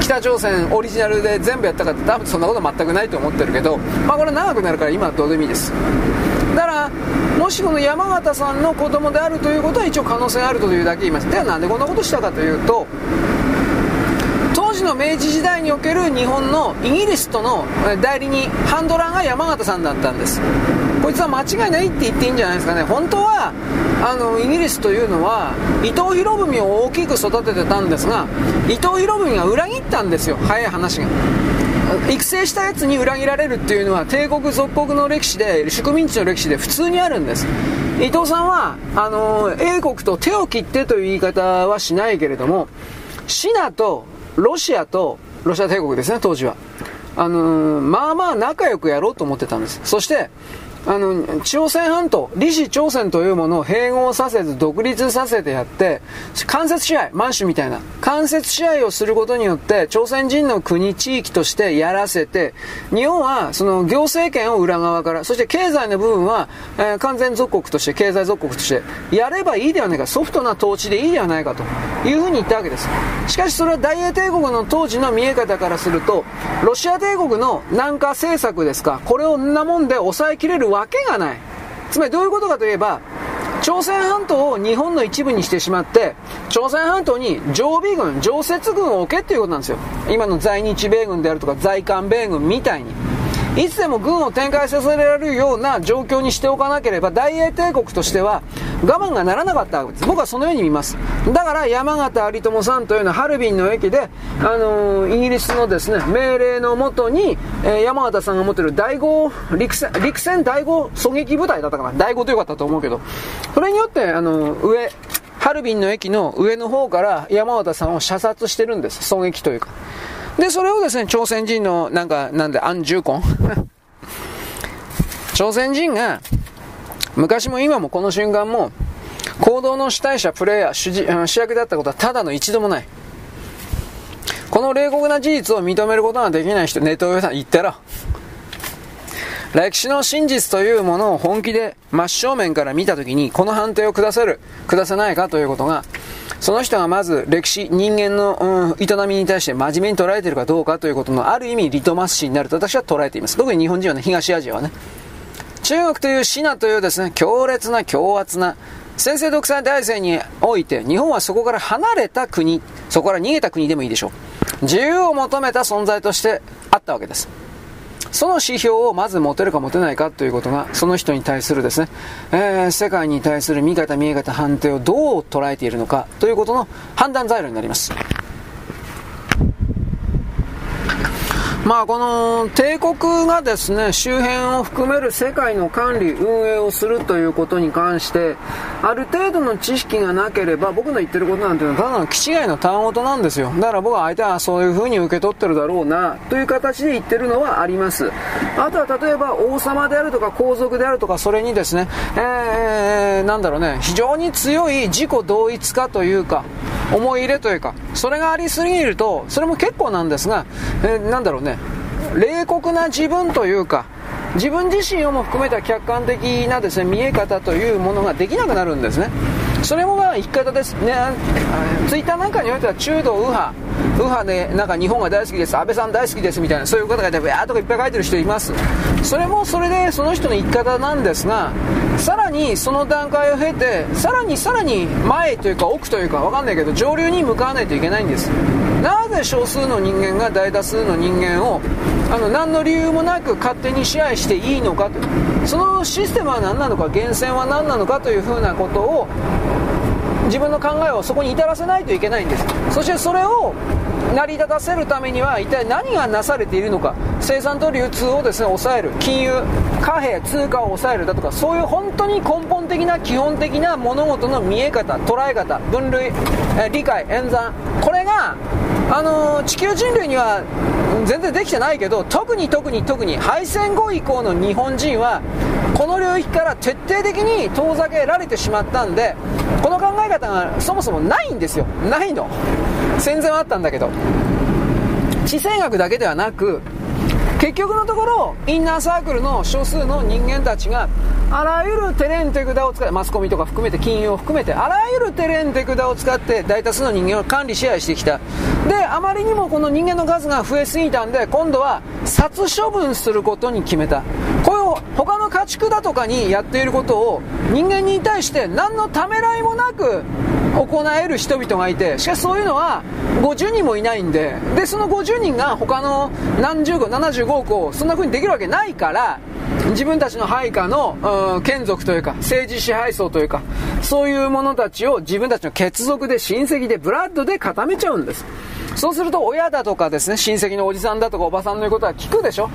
北朝鮮オリジナルで全部やったかって多分そんなこと全くないと思ってるけどまあこれ長くなるから今はどうでもいいです。だからもしこの山形さんの子供であるということは一応可能性あるというだけ言います。ではなんでこんなことしたかというと当時の明治時代における日本のイギリスとの代理人ハンドラーが山形さんだったんです。こいつは間違いないって言っていいんじゃないですかね。本当はあのイギリスというのは伊藤博文を大きく育ててたんですが伊藤博文が裏切ったんですよ。早い話が。育成したやつに裏切られるっていうのは帝国属国の歴史で植民地の歴史で普通にあるんです。伊藤さんはあの英国と手を切ってという言い方はしないけれどもシナとロシアとロシア帝国ですね当時は。あのまあまあ仲良くやろうと思ってたんです。そしてあの、朝鮮半島、李氏朝鮮というものを併合させず独立させてやって、間接支配、満州みたいな、間接支配をすることによって、朝鮮人の国、地域としてやらせて、日本はその行政権を裏側から、そして経済の部分は、えー、完全属国として、経済属国として、やればいいではないか、ソフトな統治でいいではないかというふうに言ったわけです。しかしそれは大英帝国の当時の見え方からすると、ロシア帝国の南下政策ですか、これをんなもんで抑えきれるわけがない。つまりどういうことかといえば、朝鮮半島を日本の一部にしてしまって、朝鮮半島に常備軍、常設軍を置けっていうことなんですよ。今の在日米軍であるとか在韓米軍みたいに。いつでも軍を展開させられるような状況にしておかなければ大英帝国としては我慢がならなかったわけです。僕はそのように見ます。だから山形有朋さんというのはハルビンの駅で、あのー、イギリスのですね、命令のもとに、えー、山形さんが持っている第5陸戦、陸戦第5狙撃部隊だったかな。第5とよかったと思うけど、それによって、あのー、上、ハルビンの駅の上の方から山形さんを射殺してるんです。狙撃というか。で、それをですね、朝鮮人の、なんか、なんで、安重婚 朝鮮人が、昔も今もこの瞬間も、行動の主体者、プレイヤー、主主役だったことはただの一度もない。この冷酷な事実を認めることができない人、ネット上さん言ったら、歴史の真実というものを本気で真正面から見たときに、この判定を下せる、下せないかということが、その人がまず歴史、人間の、うん、営みに対して真面目に捉えているかどうかということのある意味リトマス紙になると私は捉えています。特に日本人はね、東アジアはね。中国というシナというですね、強烈な強圧な先制独裁体制において、日本はそこから離れた国、そこから逃げた国でもいいでしょう。自由を求めた存在としてあったわけです。その指標をまず持てるか持てないかということが、その人に対するですね、えー、世界に対する見方見え方判定をどう捉えているのかということの判断材料になります。まあこの帝国がですね、周辺を含める世界の管理、運営をするということに関して、ある程度の知識がなければ僕の言ってることなんていうのはただの気違いの単音なんですよ。だから僕は相手はそういう風に受け取ってるだろうな、という形で言ってるのはあります。あとは例えば王様であるとか皇族であるとか、それにですね、えー、なんだろうね、非常に強い自己同一化というか、思い入れというか、それがありすぎると、それも結構なんですが、えー、なんだろうね、冷酷な自分というか、自分自身をも含めた客観的なですね見え方というものができなくなるんですね。それもまあ生き方ですね。ツイッターなんかにおいては中道右派、右派でなんか日本が大好きです、安倍さん大好きですみたいな、そういう方がいて、わーとかいっぱい書いてる人います。それもそれでその人の生き方なんですが、さらにその段階を経て、さらにさらに前というか奥というかわかんないけど、上流に向かわないといけないんです。なぜ少数の人間が大多数の人間をあの何の理由もなく勝手に支配していいのかと。そのシステムは何なのか源泉は何なのかというふうなことを自分の考えをそこに至らせないといけないんです。そしてそれを成り立たせるためには一体何がなされているのか。生産と流通をですね抑える。金融貨幣通貨を抑えるだとかそういう本当に根本的な基本的な物事の見え方捉え方分類、え理解演算。これがあの、地球人類には全然できてないけど特に特に特に敗戦後以降の日本人はこの領域から徹底的に遠ざけられてしまったんでこの考え方がそもそもないんですよ。ないの。戦前はあったんだけど。地政学だけではなく結局のところインナーサークルの少数の人間たちがあらゆるテレンテクダを使ってマスコミとか含めて金融を含めてあらゆるテレンテクダを使って大多数の人間を管理支配してきた。であまりにもこの人間の数が増えすぎたんで今度は殺処分することに決めたこういう他の家畜だとかにやっていることを人間に対して何のためらいもなく行える人々がいてしかしそういうのは50人もいないんででその50人が他の何十個75億をそんな風にできるわけないから自分たちの配下の、眷属というか、政治支配層というか、そういう者たちを自分たちの血族で親戚でブラッドで固めちゃうんです。そうすると親だとかですね、親戚のおじさんだとかおばさんの言うことは聞くでしょ？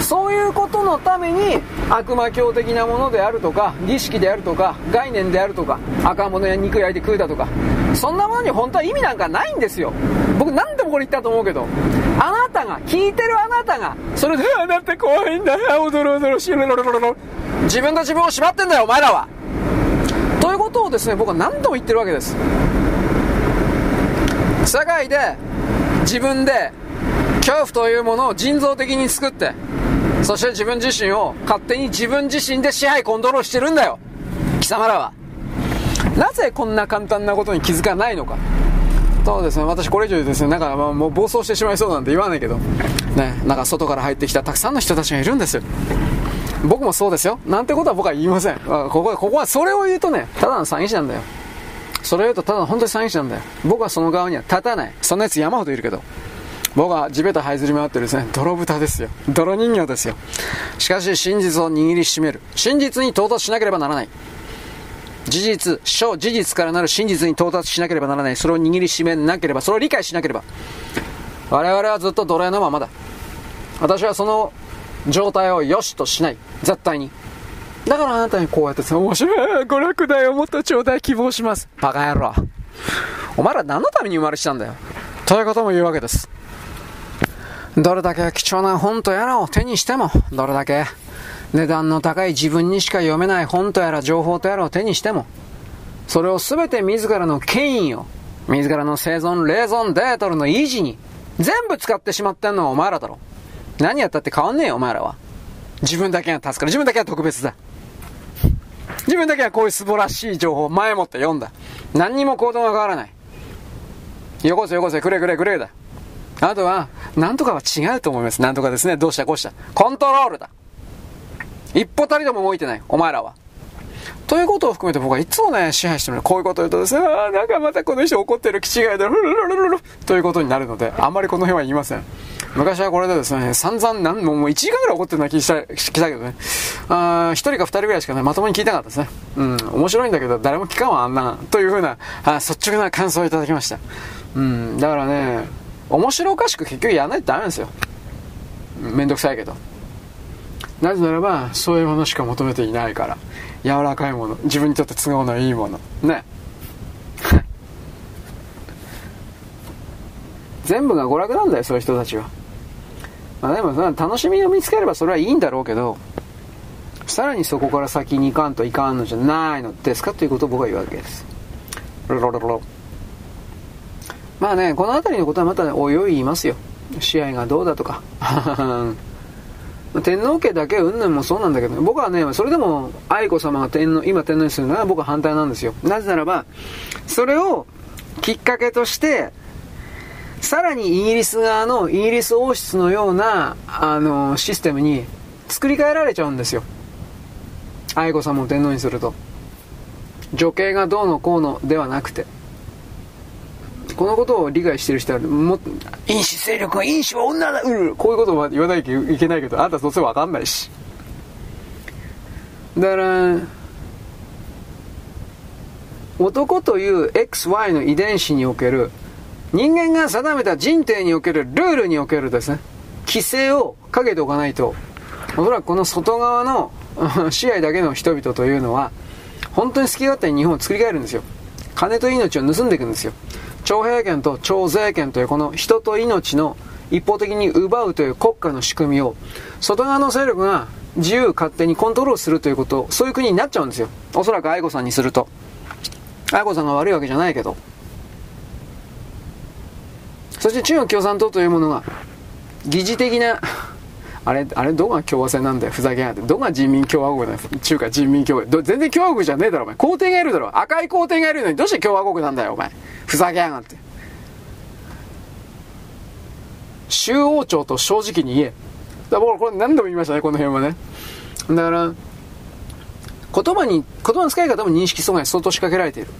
そういうことのために悪魔教的なものであるとか儀式であるとか概念であるとか赤物や肉焼いて食うだとかそんなものに本当は意味なんかないんですよ。僕何でもこれ言ったと思うけどあなたが聞いてるあなたがそれであなた怖いんだよ。おどろおどろしろろろろ自分と自分を縛ってんだよお前らは。ということをですね僕は何度も言ってるわけです。社会で自分で恐怖というものを人造的に作ってそして自分自身を勝手に自分自身で支配コントロールしてるんだよ。貴様らは。なぜこんな簡単なことに気づかないのか。そうですね。私これ以上ですね。なんかもう暴走してしまいそうなんて言わないけど。ね。なんか外から入ってきたたくさんの人たちがいるんですよ。僕もそうですよ。なんてことは僕は言いません。ここはここはそれを言うとねただの詐欺師なんだよ。それ言うとただ本当に詐欺師なんだよ僕はその側には立たないそんなやつ山ほどいるけど僕は地べた這いずり回ってるですね、泥豚ですよ。泥人形ですよ。しかし真実を握りしめる。真実に到達しなければならない。事実、小事実からなる真実に到達しなければならない。それを握りしめなければ、それを理解しなければ。我々はずっと奴隷のままだ。私はその状態を良しとしない。絶対に。だからあなたにこうやってさ、面白い、娯楽だよ、もっと頂戴希望します。バカ野郎。お前ら何のために生まれしたんだよ。ということも言うわけです。どれだけ貴重な本とやらを手にしても、どれだけ値段の高い自分にしか読めない本とやら情報とやらを手にしても、それを全て自らの権威を、自らの生存、冷存、デートルの維持に、全部使ってしまってんのはお前らだろ。何やったって変わんねえよ、お前らは。自分だけが助かる。自分だけは特別だ。自分だけはこういう素晴らしい情報を前もって読んだ。何にも行動が変わらない。よこせよこせ、くれくれくれだ。あとは、なんとかは違うと思います。なんとかですね。どうしたこうした。コントロールだ。一歩たりとも動いてない。お前らは。ということを含めて僕はいつもね、支配してるこういうことを言うとですね、ああ、なんかまたこの人怒ってる気違いだ、ルルルルルということになるので、あんまりこの辺は言いません。昔はこれでですね、散々なん、もう1時間ぐらい怒ってるような気した、聞たけどね。あ1人か2人ぐらいしかね、まともに聞いたかったですね。うん、面白いんだけど、誰も聞かんわ、あんな、というふうな、あ率直な感想をいただきました。うん、だからね、面白おかしく結局やらないとダメなんですよ。めんどくさいけど。なぜならば、そういうものしか求めていないから。柔らかいもの。自分にとって都合のいいもの。ね。全部が娯楽なんだよ、そういう人たちは。まあでも、楽しみを見つければそれはいいんだろうけど、さらにそこから先に行かんといかんのじゃないのですかということを僕は言うわけです。ロロロロまあね、この辺りのことはまた、ね、おいおい言いますよ。試合がどうだとか。天皇家だけうんぬんもそうなんだけど、僕はね、それでも愛子様が天皇、今天皇にするのは僕は反対なんですよ。なぜならば、それをきっかけとして、さらにイギリス側のイギリス王室のような、あの、システムに作り変えられちゃうんですよ。愛子様を天皇にすると。女系がどうのこうのではなくて。このことを理解してる人は、も因子勢力は因子は女だうるこういうことは言わなきゃいけないけど、あんたどうせわかんないし。だから、男という XY の遺伝子における人間が定めた人定におけるルールにおけるですね、規制をかけておかないと、おそらくこの外側の 支配だけの人々というのは、本当に好き勝手に日本を作り変えるんですよ。金と命を盗んでいくんですよ。徴兵権と徴税権というこの人と命の一方的に奪うという国家の仕組みを、外側の勢力が自由勝手にコントロールするということ、そういう国になっちゃうんですよ。おそらく愛子さんにすると。愛子さんが悪いわけじゃないけど。そして中国共産党というものが、疑似的な、あれ、あれ、どこが共和制なんだよ、ふざけやがって。どこが人民共和国だよ、中華人民共和国。全然共和国じゃねえだろ、お前。皇帝がいるだろ。赤い皇帝がいるのに、どうして共和国なんだよ、お前。ふざけやがって。州王朝と正直に言え。だからこれ何度も言いましたね、この辺はね。だから、言葉に、言葉の使い方も認識阻害相当仕掛けられている。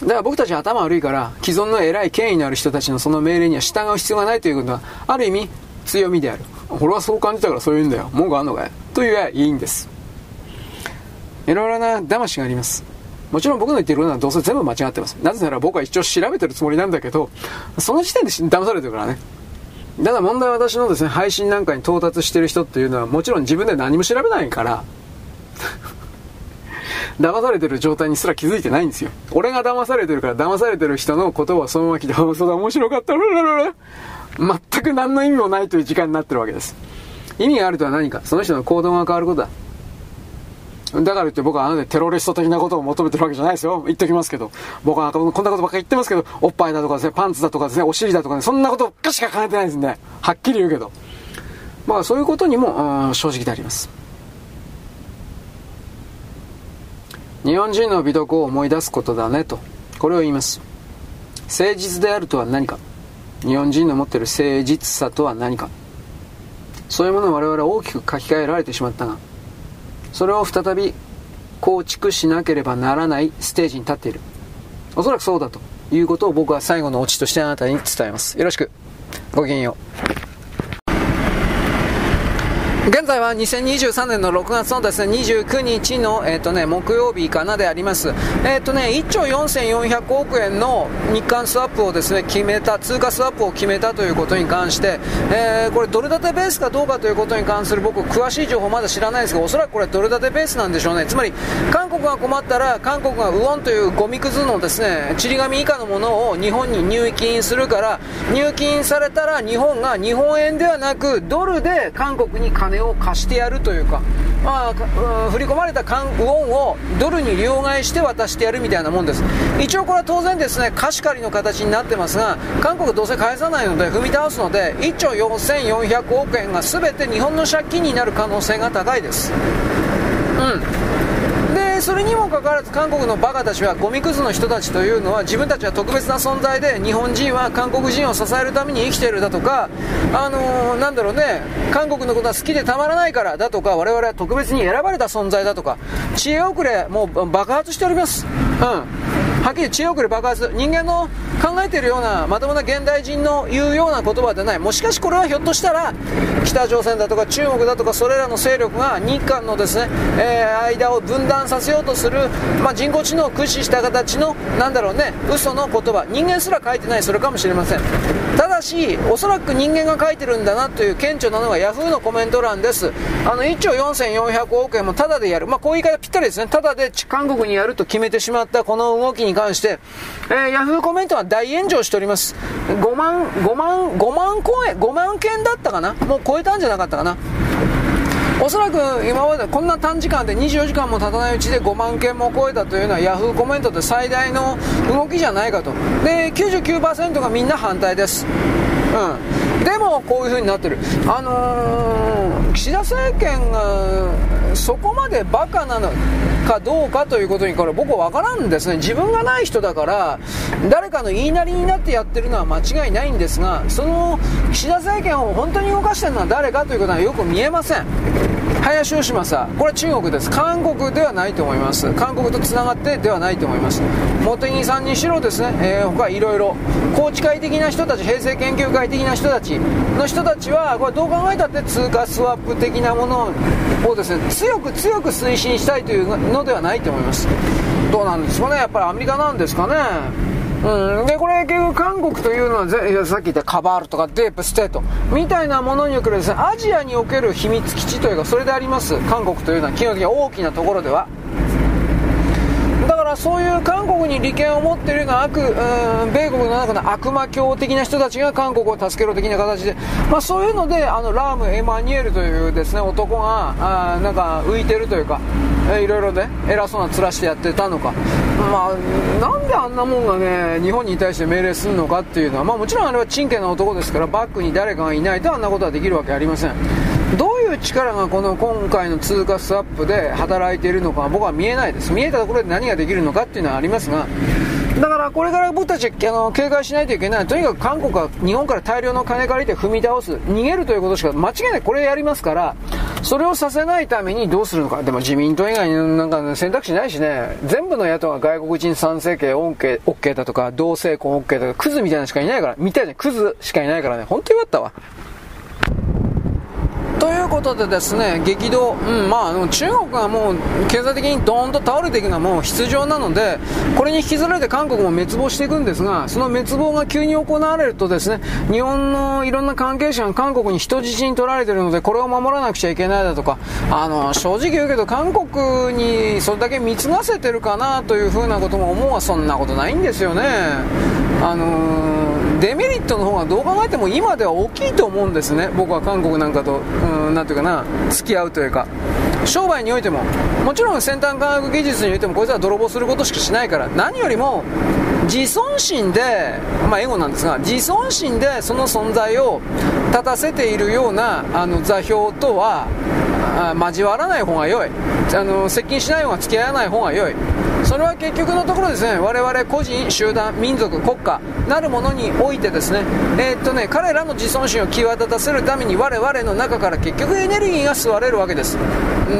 だから僕たち頭悪いから、既存の偉い権威のある人たちのその命令には従う必要がないということは、ある意味、強みである。俺はそう感じたからそう言うんだよ。文句あんのかい？と言えばいいんです。いろいろな騙しがあります。もちろん僕の言ってることはどうせ全部間違ってます。なぜなら僕は一応調べてるつもりなんだけど、その時点で騙されてるからね。ただ問題は私のですね、配信なんかに到達してる人っていうのはもちろん自分で何も調べないから 騙されてる状態にすら気づいてないんですよ。俺が騙されてるから騙されてる人の言葉をそのまま聞いて、そうだ、面白かった、全く何の意味もないという時間になってるわけです。意味があるとは何かその人の行動が変わることだ。だから言って僕はあのテロリスト的なことを求めてるわけじゃないですよ。言っときますけど。僕はこんなことばっかり言ってますけど、おっぱいだとかですね、パンツだとかですね、お尻だとかね、そんなことかしか考えてないですね。はっきり言うけど。まあそういうことにも、正直であります。日本人の美徳を思い出すことだねと。これを言います。誠実であるとは何か日本人の持っている誠実さとは何か。そういうものを我々は大きく書き換えられてしまったがそれを再び構築しなければならないステージに立っている。おそらくそうだということを僕は最後のオチとしてあなたに伝えます。よろしく。ごきげんよう。現在は2023年の6月のですね、29日の、え、ー、とね、木曜日かなであります。え、ー、とね、1兆4400億円の日韓スワップをですね、決めた、通貨スワップを決めたということに関して、えー、これドル建てベースかどうかということに関する僕、詳しい情報まだ知らないですが、おそらくこれドル建てベースなんでしょうね。つまり、韓国が困ったら、韓国がウォンというゴミくずのですね、ちり紙以下のものを日本に入金するから、入金されたら日本が日本円ではなく、ドルで韓国に金を貸してやるというか、まあ、振り込まれたウォンをドルに両替して渡してやるみたいなもんです。一応これは当然ですね貸し借りの形になってますが韓国どうせ返さないので踏み倒すので1兆4400億円が全て日本の借金になる可能性が高いです。うん。それにもかかわらず韓国のバカたちはゴミクズの人たちというのは自分たちは特別な存在で日本人は韓国人を支えるために生きているだとか、あのー、なんだろうね、韓国のことは好きでたまらないからだとか、我々は特別に選ばれた存在だとか、知恵遅れ、もう爆発しております。うん。はっきり知恵遅れ爆発人間の考えているようなまともな現代人の言うような言葉ではない。もしかしこれはひょっとしたら北朝鮮だとか中国だとかそれらの勢力が日韓のですね、えー、間を分断させようとする、まあ、人工知能を駆使した形のなんだろうね嘘の言葉。人間すら書いてないそれかもしれません。ただしおそらく人間が書いてるんだなという顕著なのがヤフーのコメント欄です。あの1兆4400億円もタダでやる。まあこういう言い方ぴったりですね。タダで韓国にやると決めてしまったこの動きに関して、えー、ヤフーコメントは大炎上しております。5万5万5万公演5万件だったかな？もう超えたんじゃなかったかな？おそらく今までこんな短時間で24時間も経たないうちで5万件も超えたというのはヤフーコメントで最大の動きじゃないかと。で99%がみんな反対です。うん。でもこういう風になってる。あのー、岸田政権がそこまでバカなのかどうかということにこれ僕は分からんですね。自分がない人だから誰かの言いなりになってやってるのは間違いないんですがその岸田政権を本当に動かしてるのは誰かということはよく見えません。林芳正。これは中国です。韓国ではないと思います。韓国とつながってではないと思います。茂木さんにしろですね、えー、他いろいろ。宏池会的な人たち平成研究会的な人たちの人たちはこれどう考えたって通貨スワップ的なものをですね強く強く推進したいというのではないと思います。どうなんですかね。やっぱりアメリカなんですかね。うん、でこれ結局韓国というのはさっき言ったカバールとかディープステート。みたいなものにおけるですねアジアにおける秘密基地というかそれであります。韓国というのは基本的に大きなところでは。からそういう韓国に利権を持っているような悪、うん、米国の中の悪魔教的な人たちが韓国を助けろ的な形で、まあ、そういうのであのラーム・エマニュエルというですね男があなんか浮いてるというか、え、いろいろね偉そうな面してやってたのか、まあ、なんであんなもんがね日本に対して命令するのかっていうのは、まあ、もちろんあれは陳家な男ですからバックに誰かがいないとあんなことはできるわけありません。どういう力がこの今回の通貨スワップで働いているのか僕は見えないです。見えたところで何ができるのかっていうのはありますがだからこれから僕たちあの警戒しないといけないとにかく韓国は日本から大量の金借りて踏み倒す逃げるということしか間違いない。これやりますからそれをさせないためにどうするのか。でも自民党以外になんか、選択肢ないしね。全部の野党が外国人参政権 OK, OK だとか同性婚 OK だとかクズみたいなしかいないからみたいなクズしかいないからね。本当によかったわ。ということでですね、激動、うん、まあ、中国がもう経済的にドーンと倒れていくのはもう必要なので、これに引きずられて韓国も滅亡していくんですが、その滅亡が急に行われるとですね、日本のいろんな関係者が韓国に人質に取られているので、これを守らなくちゃいけないだとか、あの、正直言うけど、韓国にそれだけ貢がせてるかなというふうなことも思うはそんなことないんですよね。あのー、デメリットの方がどう考えても今では大きいと思うんですね。僕は韓国なんかと、うん、なんていうかな、付き合うというか。商売においても、もちろん先端科学技術においてもこいつは泥棒することしかしないから、何よりも、自尊心で、まあ、エゴなんですが、自尊心でその存在を立たせているようなあの座標とは、交わらない方が良い。あの接近しない方が付き合わない方が良い。それは結局のところですね我々個人集団民族国家なるものにおいてですね。えー、っとね彼らの自尊心を際立たせるために我々の中から結局エネルギーが吸われるわけです。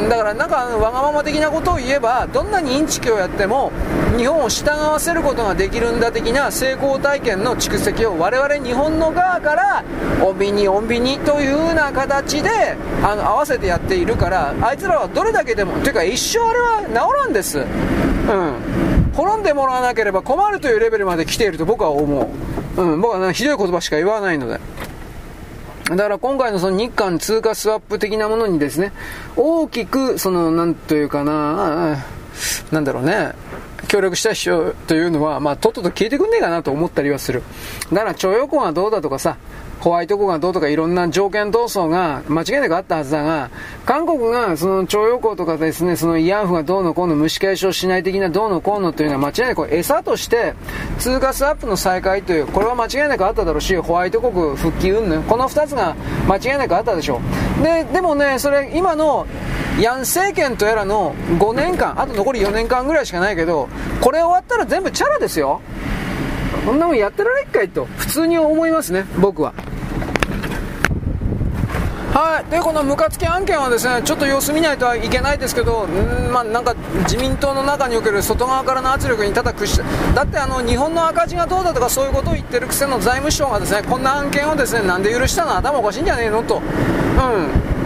だからなんかわがまま的なことを言えばどんなにインチキをやっても日本を従わせることができるんだ的な成功体験の蓄積を我々日本の側から穏便に穏便にというような形であの合わせてやっているからあいつらはどれだけでもというか一生あれは治らんですうん滅んでもらわなければ困るというレベルまで来ていると僕は思う、うん、僕は、ひどい言葉しか言わないので。だから今回のその日韓通貨スワップ的なものにですね、大きく、その、なんというかな、なんだろうね、協力した人というのは、まあ、とっとと消えてくんねえかなと思ったりはする。だから、徴用工がどうだとかさ、ホワイト国がどうとかいろんな条件闘争が間違いなくあったはずだが、韓国がその徴用工とかですね、その慰安婦がどうのこうの虫解消しない的などうのこうのというのは間違いなく餌として通貨スワップの再開という、これは間違いなくあっただろうし、ホワイト国復帰云々、この2つが間違いなくあったでしょう。で、でもね、それ今のヤン政権とやらの5年間、あと残り4年間ぐらいしかないけど、これ終わったら全部チャラですよ。こんなもんやってられっかいと、普通に思いますね、僕は。はい、でこのムカつき案件はですねちょっと様子見ないとはいけないですけど、んまあ、なんか自民党の中における外側からの圧力にただ屈しだってあの日本の赤字がどうだとかそういうことを言ってるくせの財務省がですねこんな案件をですねなんで許したの？頭おかしいんじゃねえの？と、うん。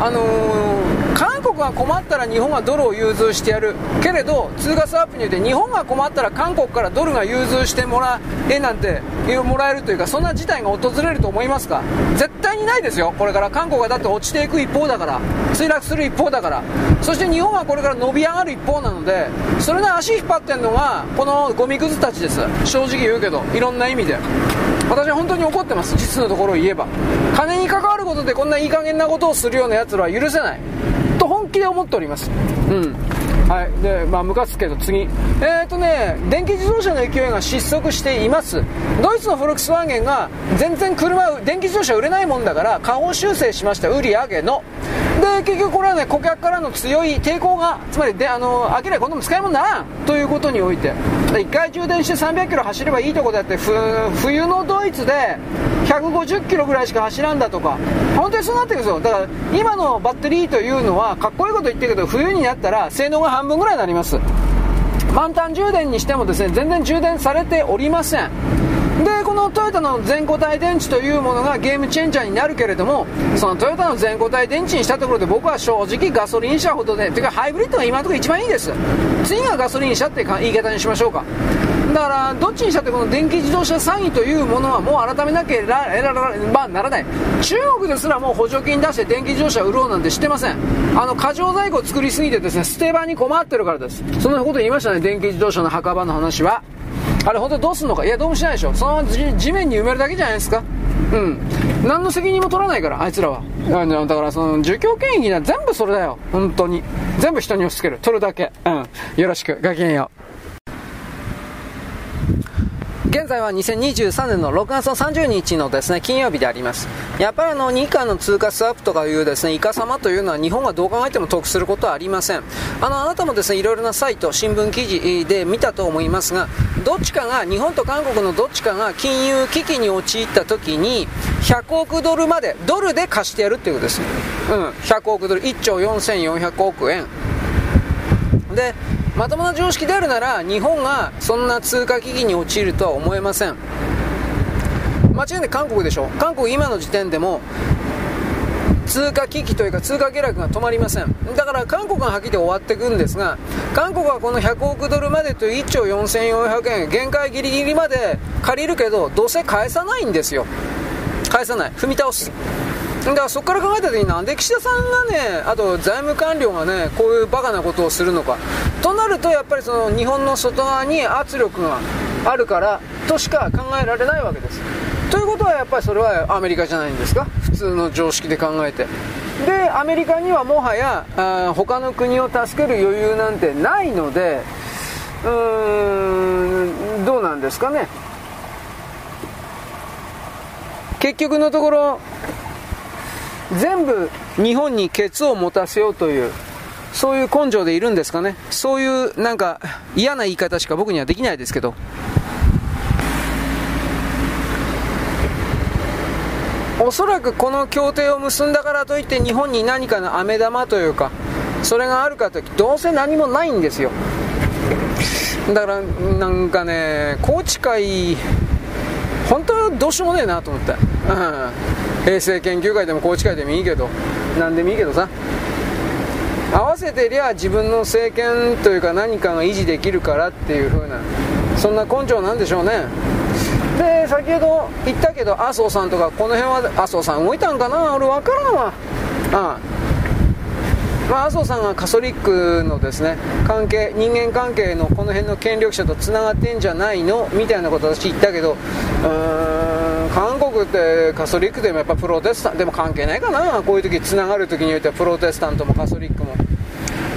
あのー、韓国が困ったら日本がドルを融通してやる。けれど通貨スワップによって日本が困ったら韓国からドルが融通してもらえなんてもらえるというかそんな事態が訪れると思いますか？絶対にないですよ。これから韓国がだって落ちていく一方だから墜落する一方だから。そして日本はこれから伸び上がる一方なのでそれで足引っ張ってるのがこのゴミくずたちです。正直言うけどいろんな意味で。私は本当に怒ってます。実のところを言えば。金に関わることでこんないい加減なことをするようなや奴らは許せないと本気で思っております。うん。はい。でまあムカつくけど次。えっ、ー、とね電気自動車の勢いが失速しています。ドイツのフォルクスワーゲンが全然車電気自動車売れないもんだから下方修正しました。売り上げの。で結局これはね顧客からの強い抵抗がつまりであの明らかにこんなも使い物にならん。ということにおいて。1回充電して300キロ走ればいいとこであって冬のドイツで150キロぐらいしか走らんだとか。本当にそうなってるんですよ。だから今のバッテリーというのはかっこいいこと言ってるけど冬になったら性能が半分ぐらいになります。満タン充電にしてもですね全然充電されておりません。でこのトヨタの全固体電池というものがゲームチェンジャーになるけれどもそのトヨタの全固体電池にしたところで僕は正直ガソリン車ほどでてかハイブリッドが今のところ一番いいです。次がガソリン車って言い方にしましょうか。だからどっちにしたってこの電気自動車詐欺というものはもう改めなければならない。中国ですらもう補助金出して電気自動車売ろうなんて知ってません。あの過剰在庫を作りすぎてですね捨て場に困ってるからです。そんなこと言いましたね電気自動車の墓場の話は。あれ本当どうすんのか。いやどうもしないでしょ。そのまま地面に埋めるだけじゃないですか。うん。何の責任も取らないからあいつらは。だからその儒教権益は全部それだよ。本当に。全部人に押し付ける。取るだけ。うん。よろしく。ごきげんよう。現在は2023年の6月の30日のですね金曜日であります。やっぱりあの日韓の通貨スワップとかいうですねイカ様というのは日本がどう考えても得することはありません。あのあなたもですねいろいろなサイト、新聞記事で見たと思いますが、どっちかが日本と韓国のどっちかが金融危機に陥った時に100億ドルまでドルで貸してやるっていうことです。うん、100億ドル1兆4400億円。でまともな常識であるなら日本がそんな通貨危機に陥るとは思えません。間違いなく韓国でしょ韓国今の時点でも通貨危機というか通貨下落が止まりません。だから韓国がはっきり終わっていくんですが韓国はこの100億ドルまでという1兆4400円限界ギリギリまで借りるけどどうせ返さないんですよ。返さない。踏み倒す。だからそこから考えた時になんで岸田さんがねあと財務官僚がねこういうバカなことをするのか。となるとやっぱりその日本の外側に圧力があるからとしか考えられないわけです。ということはやっぱりそれはアメリカじゃないんですか？普通の常識で考えて。でアメリカにはもはやあ他の国を助ける余裕なんてないのでうーんどうなんですかね。結局のところ全部日本にケツを持たせようというそういう根性でいるんですかね。そういうなんか嫌な言い方しか僕にはできないですけど。おそらくこの協定を結んだからといって日本に何かの飴玉というかそれがあるかとどうせ何もないんですよ。だからなんかね宏池会どうしようもねえなと思って、うん、平成研究会でも宏池会でもいいけど。何でもいいけどさ。合わせてりゃ自分の政権というか何かが維持できるからっていう風な。そんな根性なんでしょうね。で先ほど言ったけど麻生さんとかこの辺は麻生さん動いたんかな？俺分からんわ。ああまあ、麻生さんがカソリックのですね関係人間関係のこの辺の権力者とつながってんじゃないの？みたいなこと私言ったけどうーん韓国ってカソリックでもやっぱプロテスタントでも関係ないかな。こういう時つながる時においてはプロテスタントもカソリックも。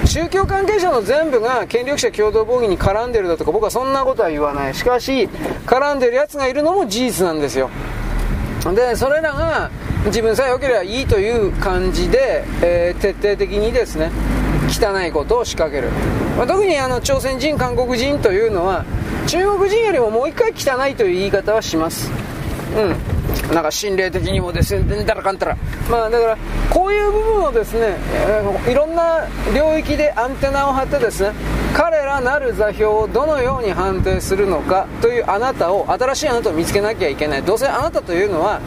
宗教関係者の全部が権力者共同防御に絡んでるだとか僕はそんなことは言わない。しかし絡んでるやつがいるのも事実なんですよ。でそれらが自分さえ良ければいいという感じで、えー、徹底的にですね汚いことを仕掛ける、まあ、特にあの朝鮮人韓国人というのは中国人よりももう一回汚いという言い方はします。うん。なんか心霊的にもですねだらかんたら。まあだからこういう部分をですね、え、いろんな領域でアンテナを張ってですね彼らなる座標をどのように判定するのかというあなたを新しいあなたを見つけなきゃいけない。どうせあなたというのは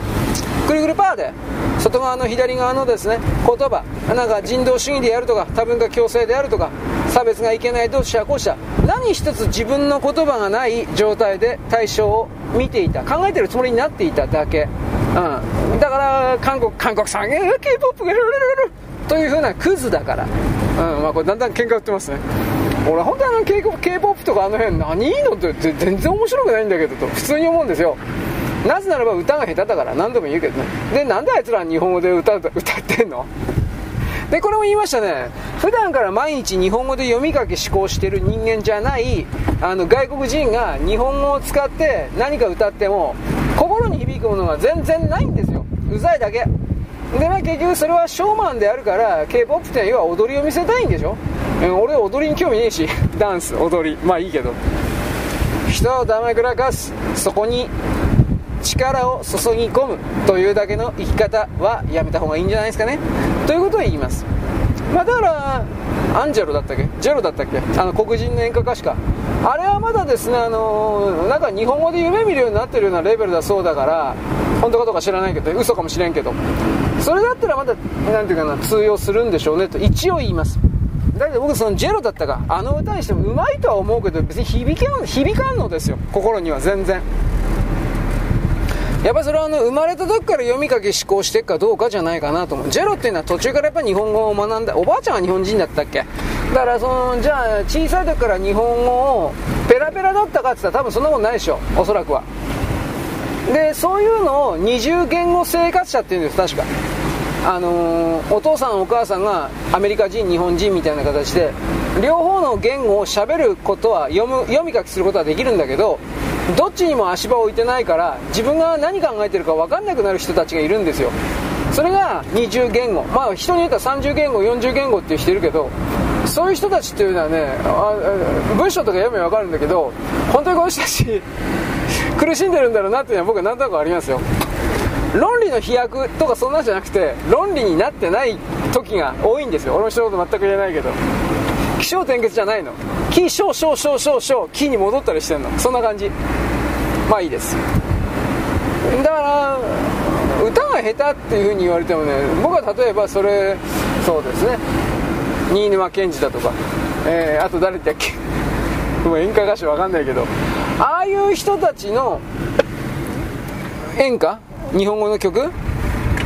ぐるぐるパーで外側の左側のですね言葉なんか人道主義であるとか多文化共生であるとか差別がいけないどうしたこうした何一つ自分の言葉がない状態で対象を見ていた考えてるつもりになっていただけ、うん、だから韓国韓国産 K-POP がルルルルというふうなクズだから、うんまあ、これだんだん喧嘩売ってますね俺本当にあの K-POP とかあの辺何いいのって全然面白くないんだけどと普通に思うんですよなぜならば歌が下手だから何度も言うけどね。でなんであいつら日本語で歌歌ってんの？でこれも言いましたね。普段から毎日日本語で読み書き思考してる人間じゃないあの外国人が日本語を使って何か歌っても心に響くものが全然ないんですよ。うざいだけ。でまあ結局それはショーマンであるから k p o p って要は踊りを見せたいんでしょ、うん、俺踊りに興味ねえしダンス踊り。まあいいけど。人をだまくらかす。そこに力を注ぎ込むというだけの生き方はやめた方がいいんじゃないですかね。ということを言います。まあ、だからアンジェロだったっけ？ジェロだったっけ？あの黒人の演歌歌手か。あれはまだですねあのなんか日本語で夢見るようになってるようなレベルだそうだから本当かどうか知らないけど嘘かもしれんけど。それだったらまだ何ていうかな通用するんでしょうねと一応言います。だけど僕そのジェロだったかあの歌にしてもうまいとは思うけど別に響かん響かんのですよ。心には全然。やっぱそれはあの生まれた時から読み書き思考していくかどうかじゃないかなと思う。ジェロっていうのは途中からやっぱ日本語を学んだおばあちゃんは日本人だったっけ？だからそのじゃあ小さい時から日本語をペラペラだったかって言ったら多分そんなことないでしょおそらくは。でそういうのを二重言語生活者っていうんです確か。あのー、お父さんお母さんがアメリカ人日本人みたいな形で両方の言語を喋ることは読む読み書きすることはできるんだけどどっちにも足場を置いてないから自分が何考えてるか分かんなくなる人たちがいるんですよ。それが二重言語。まあ人によっては30言語40言語っていう人いるけどそういう人たちっていうのはねあ文章とか読めば分かるんだけど本当にこの人たち 苦しんでるんだろうなっていうのは僕は何となくありますよ。論理の飛躍とかそんなんじゃなくて論理になってない時が多いんですよ。俺も一言全く言えないけど。気象転結じゃないの。気象小小小小気に戻ったりしてんの。そんな感じ。まあいいです。だから歌が下手っていうふうに言われてもね僕は例えばそれそうですね。新沼謙治だとか、えー、あと誰だっけ。もう演歌歌手わかんないけど。ああいう人たちの演歌？日本語の曲？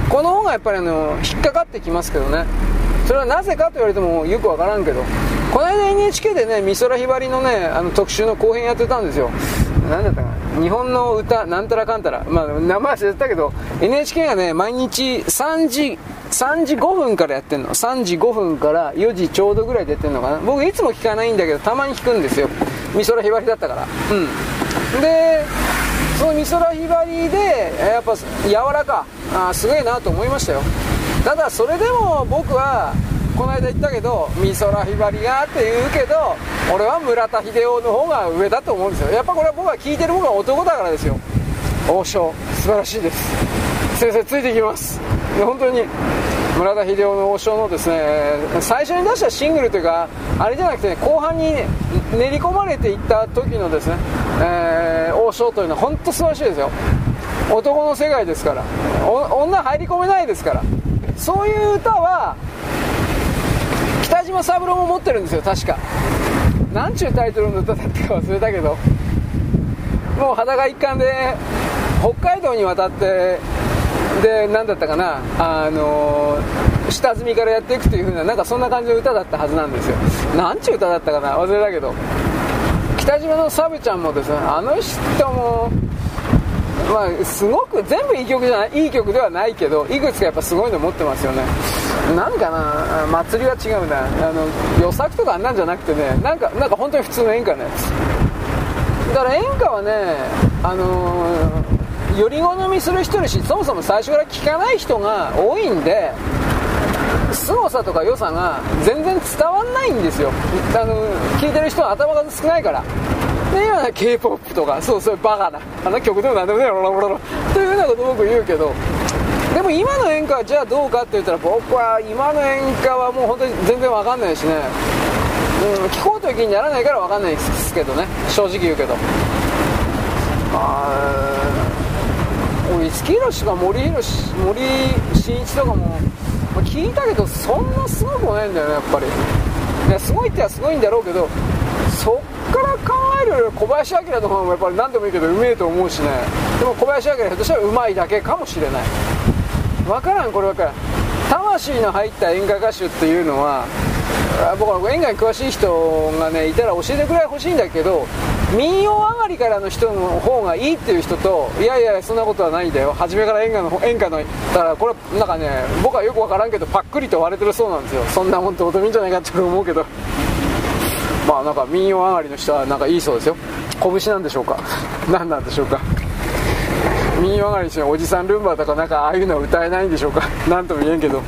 この方がやっぱりあの引っかかってきますけどね。それはなぜかと言われてもよくわからんけど。この間 NHK でね美空ひばりのねあの特集の後編やってたんですよ。何だったかな。日本の歌なんたらかんたら。まあ名前忘れてたけど NHK がね毎日3時3時5分からやってんの。3時5分から4時ちょうどぐらいでやってんのかな。僕いつも聞かないんだけどたまに聞くんですよ。美空ひばりだったから。うん。でその美空ひばりでやっぱ柔らか。あすげえなと思いましたよ。ただそれでも僕はこの間言ったけど美空ひばりがって言うけど俺は村田秀夫の方が上だと思うんですよ。やっぱこれは僕は聞いてる方が男だからですよ。王将素晴らしいです。先生ついてきます。で本当に村田秀夫の王将のですね最初に出したシングルというかあれじゃなくて、ね、後半に、練り込まれていった時のですね、えー、王将というのは本当素晴らしいですよ。男の世界ですから。女入り込めないですから。そういう歌は島三郎も持ってるんですよ確か。なんちゅうタイトルの歌だったか忘れたけど。もう裸一貫で北海道に渡ってで何だったかなあの、下積みからやっていくという風ななんかそんな感じの歌だったはずなんですよ。なんちゅう歌だったかな忘れたけど。北島のサブちゃんもですねあの人もまあ、すごく全部いい曲じゃないいい曲ではないけどいくつかやっぱすごいの持ってますよね。なんかな祭りは違うな。あの予作とかあんなんじゃなくてねなんかなんか本当に普通の演歌のやつだから演歌はねあのー、より好みする人いるしそもそも最初から聴かない人が多いんで凄さとか良さが全然伝わんないんですよ。あの聞いてる人は頭数少ないから。で今ね k p o p とかそうそうバカなあの曲でも何でもねロロロロというようなこと僕言うけどでも今の演歌はじゃあどうかって言ったら僕は今の演歌はもう本当に全然わかんないしね、うん、聞こうという気にならないからわかんないですけどね。正直言うけど。あ俺五木ひろしとか森ひろし森進一とかも聞いたけどそんなすごくもないんだよねやっぱり。いやすごいってはすごいんだろうけどそっから考えるより小林明とかもやっぱり何でもいいけどうめえと思うしね。でも小林明ひょっとしたらうまいだけかもしれない。分からんこれ分からん。魂の入った演歌歌手っていうのは僕は演歌に詳しい人がねいたら教えてくれほしいんだけど民謡上がりからの人の方がいいっていう人といやいやそんなことはないんだよ。初めから演歌の演歌のだからこれなんかね僕はよく分からんけどパックリと割れてるそうなんですよ。そんなもんどうでもいいんじゃないかって思うけど。まあなんか民謡上がりの人はなんかいいそうですよ。拳なんでしょうか。何なんでしょうか。民謡上がりにしておじさんルンバとかなんかああいうのは歌えないんでしょうか？何とも言えんけど。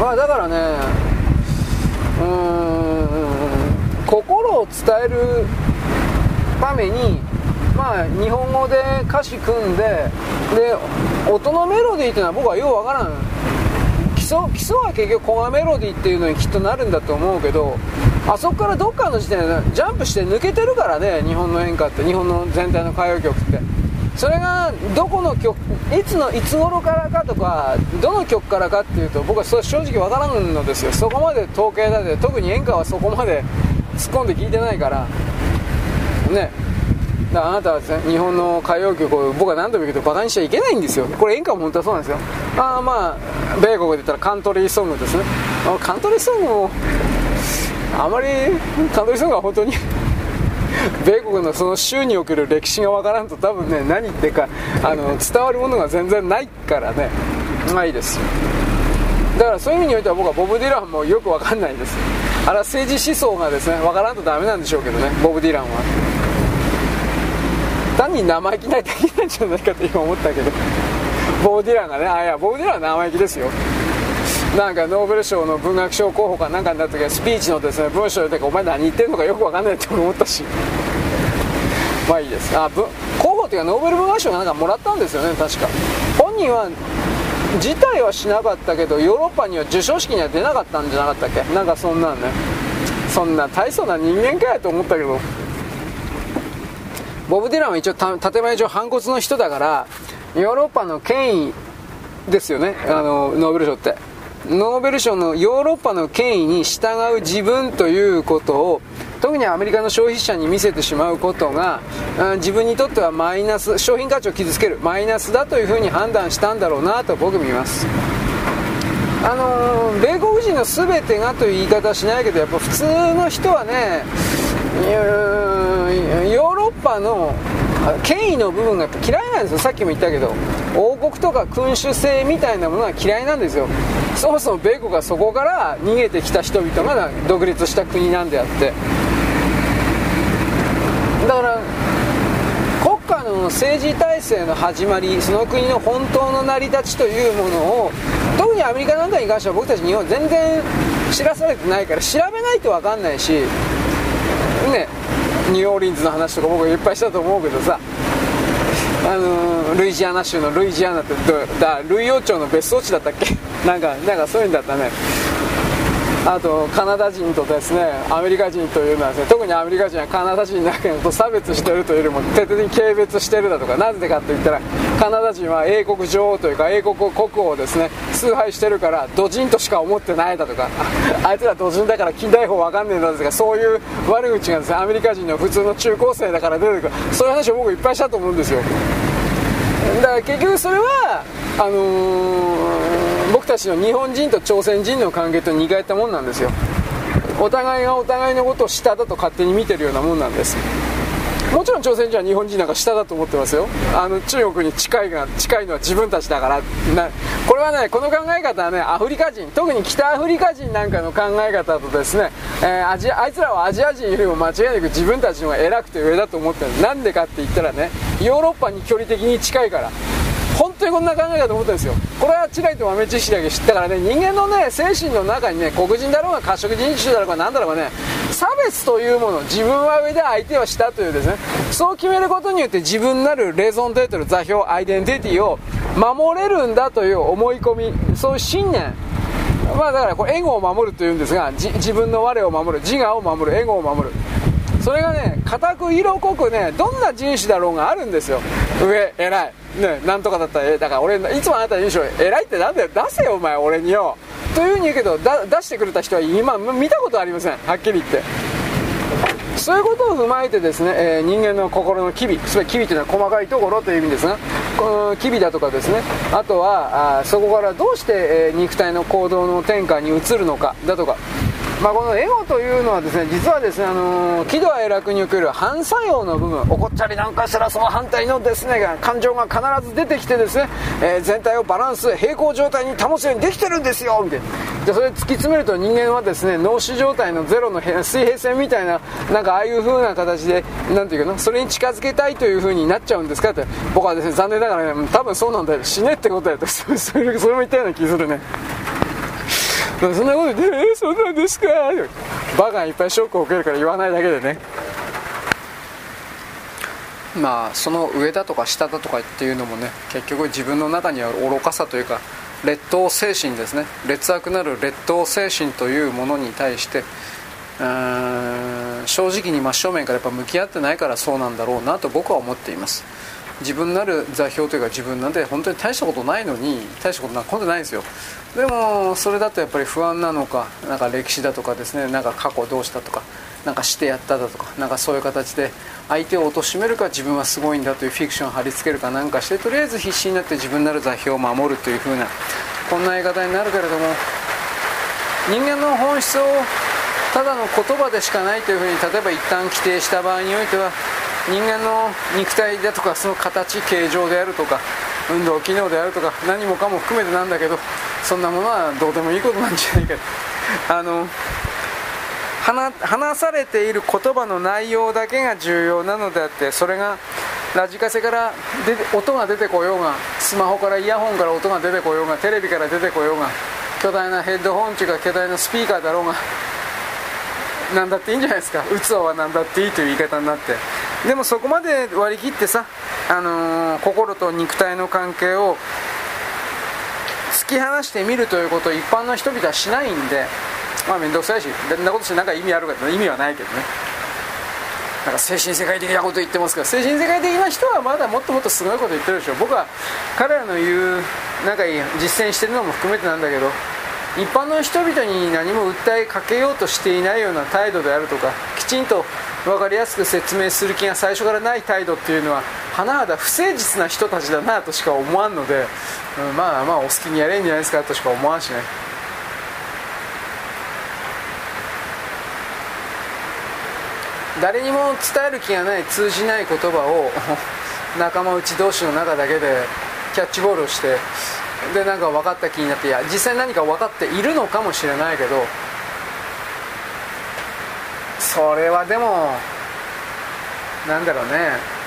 まあだからねうーん心を伝えるためにまあ日本語で歌詞組んでで音のメロディーっていうのは僕はようわからん。基礎基礎は結局コマメロディーっていうのにきっとなるんだと思うけどあそこからどっかの時点でジャンプして抜けてるからね日本の演歌って日本の全体の歌謡曲って。それがどこの曲いつのいつ頃からかとかどの曲からかっていうと僕はそ正直わからんのですよ。そこまで統計だって特に演歌はそこまで突っ込んで聞いてないから。ね。だからあなたは日本の歌謡曲を僕は何度も言うけどバカにしちゃいけないんですよ。これ演歌も本当はそうなんですよ。ああまあ米国で言ったらカントリーソングですね。カントリーソングもあまりカントリーソングは本当に米国のその州における歴史がわからんと多分ね何言ってかあの伝わるものが全然ないからね。ないです。だからそういう意味においては僕はボブ・ディランもよくわかんないです。あれは政治思想がですねわからんとダメなんでしょうけどねボブ・ディランは。単に生意気ないだけなんじゃないかと今思ったけど。ボブ・ディランがねあいやボブ・ディランは生意気ですよ。なんかノーベル賞の文学賞候補かなんかになった時はスピーチのですね文章でお前何言ってんのかよくわかんないって思ったし。まあいいです。あ候補っていうかノーベル文学賞がなんかもらったんですよね確か。本人は辞退はしなかったけどヨーロッパには授賞式には出なかったんじゃなかったっけ？なんかそんなんね。そんな大層な人間かやと思ったけど。ボブ・ディランは一応建前上反骨の人だからヨーロッパの権威ですよねあのノーベル賞って。ノーベル賞のヨーロッパの権威に従う自分ということを特にアメリカの消費者に見せてしまうことが自分にとってはマイナス商品価値を傷つけるマイナスだというふうに判断したんだろうなと僕見ます。あのー、米国人の全てがという言い方はしないけどやっぱ普通の人はねヨーロッパの権威の部分がやっぱ嫌いなんですよ。さっきも言ったけど王国とか君主制みたいなものは嫌いなんですよ。そもそも米国はそこから逃げてきた人々が独立した国なんであって。だから国家の政治体制の始まりその国の本当の成り立ちというものを特にアメリカなんかに関しては僕たち日本全然知らされてないから調べないと分かんないし。ね。ニューオーリンズの話とか僕いっぱいしたと思うけどさ。あのルイジアナ州のルイジアナってだルイ王朝の別荘地だったっけ？なんかなんかそういうんだったね。あとカナダ人とですねアメリカ人というのはですね特にアメリカ人はカナダ人だけと差別してるというよりも徹底的に軽蔑してるだとかなぜかと言ったらカナダ人は英国女王というか英国国王をですね崇拝してるからドジンとしか思ってないだとか あいつらドジンだから近代法わかんねえんだとかそういう悪口がですねアメリカ人の普通の中高生だから出てくる。そういう話を僕いっぱいしたと思うんですよ。だから結局それはあのー、たちの日本人と朝鮮人の関係と似通ったもんなんですよ。お互いがお互いのことを下だと勝手に見てるようなもんなんです。もちろん朝鮮人は日本人なんか下だと思ってますよ。あの中国に近いが近いのは自分たちだからなこれはねこの考え方はねアフリカ人特に北アフリカ人なんかの考え方とですね、えー、アジあいつらはアジア人よりも間違いなく自分たちの方が偉くて上だと思ってる。なんでかって言ったらねヨーロッパに距離的に近いから。本当にこんな考え方思ったんですよ。これは違いと豆知識だけ知ったからね。人間のね精神の中にね黒人だろうが褐色人種だろうが何だろうがね差別というもの自分は上で相手は下というですね。そう決めることによって自分なるレゾンテートル座標アイデンティティを守れるんだという思い込みそういう信念。まあだからこれエゴを守るというんですが自分の我を守る自我を守るエゴを守る。それがね固く色濃くねどんな人種だろうがあるんですよ。上偉い。ねなんとかだったらえだから俺いつもあなたに言うでしょ偉いってなんだよ。出せよお前俺によ。というふうに言うけど出してくれた人は今見たことありません。はっきり言って。そういうことを踏まえてですね、えー、人間の心の機微つまり機微というのは細かいところという意味ですがこの機微だとかですね。あとはあそこからどうして、えー、肉体の行動の転換に移るのかだとかまあ、このエゴというのはですね実はですね、あのー、喜怒哀楽における反作用の部分怒ったりなんかしたらその反対のですね感情が必ず出てきてですね、えー、全体をバランス平行状態に保つようにできてるんですよみたいな。でそれ突き詰めると人間はですね脳死状態のゼロの水平線みたいななんかああいう風な形でなんていうかなそれに近づけたいという風になっちゃうんですかって僕はですね残念ながらね多分そうなんだよ死ねってことだよと それそれも言ったような気するね。そんなことで、えー、そうなんですか？バカがいっぱいショックを受けるから言わないだけでね。まあその上だとか下だとかっていうのもね結局自分の中にある愚かさというか劣等精神ですね。劣悪なる劣等精神というものに対して正直に真正面からやっぱ向き合ってないからそうなんだろうなと僕は思っています。自分なる座標というか自分なんて本当に大したことないのに大したことなんか本当ないんですよ。でもそれだとやっぱり不安なのかなんか歴史だとかですねなんか過去どうしたとかなんかしてやっただとかなんかそういう形で相手を貶めるか自分はすごいんだというフィクションを貼り付けるかなんかしてとりあえず必死になって自分なる座標を守るという風なこんな言い方になるけれども人間の本質をただの言葉でしかないというふうに例えば一旦規定した場合においては人間の肉体だとかその形形状であるとか運動機能であるとか何もかも含めてなんだけどそんなものはどうでもいいことなんじゃないか。あの話されている言葉の内容だけが重要なのであってそれがラジカセから音が出てこようがスマホからイヤホンから音が出てこようがテレビから出てこようが巨大なヘッドホンというか巨大なスピーカーだろうが何だっていいんじゃないですか。器は何だっていいという言い方になって。でもそこまで割り切ってさ、あのー、心と肉体の関係を突き放してみるということを一般の人々はしないんでまあ面倒くさいしそんなことして何か意味あるかって意味はないけどね。なんか精神世界的なこと言ってますから精神世界的な人はまだもっともっとすごいこと言ってるでしょ。僕は彼らの言うなんか実践してるのも含めてなんだけど一般の人々に何も訴えかけようとしていないような態度であるとかきちんと分かりやすく説明する気が最初からない態度っていうのは甚だ不誠実な人たちだなとしか思わんので、うん、まあまあお好きにやれんじゃないですかとしか思わんしね。誰にも伝える気がない通じない言葉を 仲間内同士の中だけでキャッチボールをしてでなんか分かった気になっていや実際何か分かっているのかもしれないけどそれはでもなんだろうね。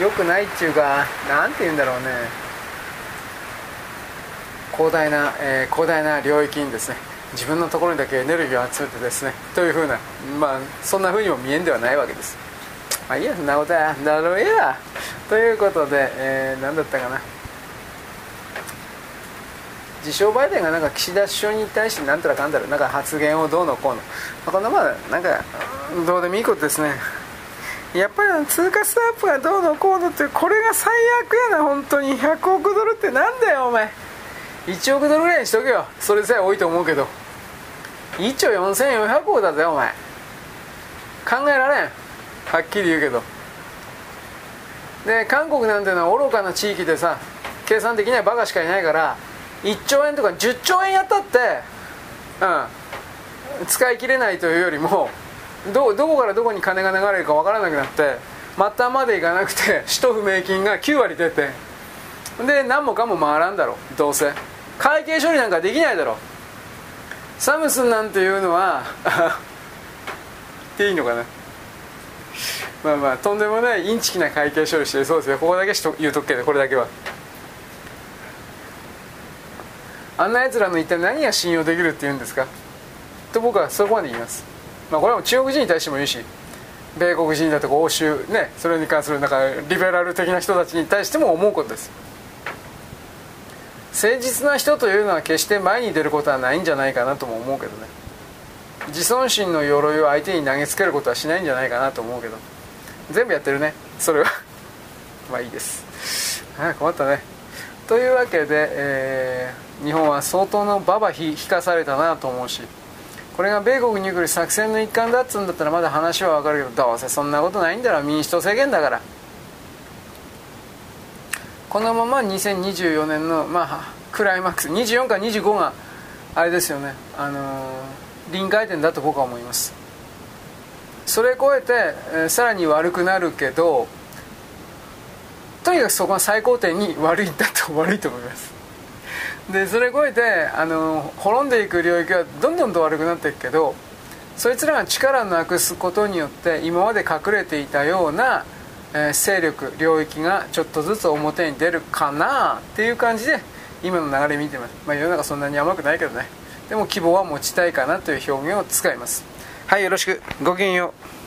よくないっていうか何て言うんだろうね。広大な、えー、広大な領域にですね自分のところにだけエネルギーを集めてですねというふうなまあそんなふうにも見えんではないわけです。まあいいやそんなことやだろうや。ということで、えー、何だったかな。自称バイデンがなんか岸田首相に対してなんたらかんだらなんか発言をどうのこうの、まあ、こんなまあなんかどうでもいいことですね。やっぱり通貨スワップがどうのこうのってこれが最悪やな本当に。100億ドルってなんだよお前。1億ドルぐらいにしとけよ。それさえ多いと思うけど。1兆4400億だぜお前。考えられん。はっきり言うけど。で韓国なんてのは愚かな地域でさ計算できないバカしかいないから1兆円とか10兆円やったって、うん、使い切れないというよりもどどこからどこに金が流れるか分からなくなって末端までいかなくて 使途不明金が9割出てで何もかも回らんだろどうせ。会計処理なんかできないだろサムスンなんていうのは っていいのかな。まあまあとんでもないインチキな会計処理してそうですよ。ここだけしと言うとくけどこれだけは。あんなやつらの一体何が信用できるって言うんですか？と僕はそこまで言います。まあこれはも中国人に対しても言うし米国人だとか欧州ねそれに関するなんかリベラル的な人たちに対しても思うことです。誠実な人というのは決して前に出ることはないんじゃないかなとも思うけどね。自尊心の鎧を相手に投げつけることはしないんじゃないかなと思うけど。全部やってるね。それは。まあいいです。あ困ったね。というわけで、えー、日本は相当のババ引かされたなと思うしこれが米国に来る作戦の一環だっつうんだったらまだ話は分かるけどどうせそんなことないんだろ民主党政権だから。このまま2024年の、まあ、クライマックス24か25があれですよね、あのー、臨界点だと僕は思います。それ超えて、えー、さらに悪くなるけどとにかくそこが最高点に悪いんだと悪いと思います。でそれ超えてあの滅んでいく領域はどんどんと悪くなっていくけどそいつらが力をなくすことによって今まで隠れていたような、えー、勢力領域がちょっとずつ表に出るかなっていう感じで今の流れ見てます、まあ、世の中そんなに甘くないけどね。でも希望は持ちたいかなという表現を使います。はいよろしく。ごきげんよう。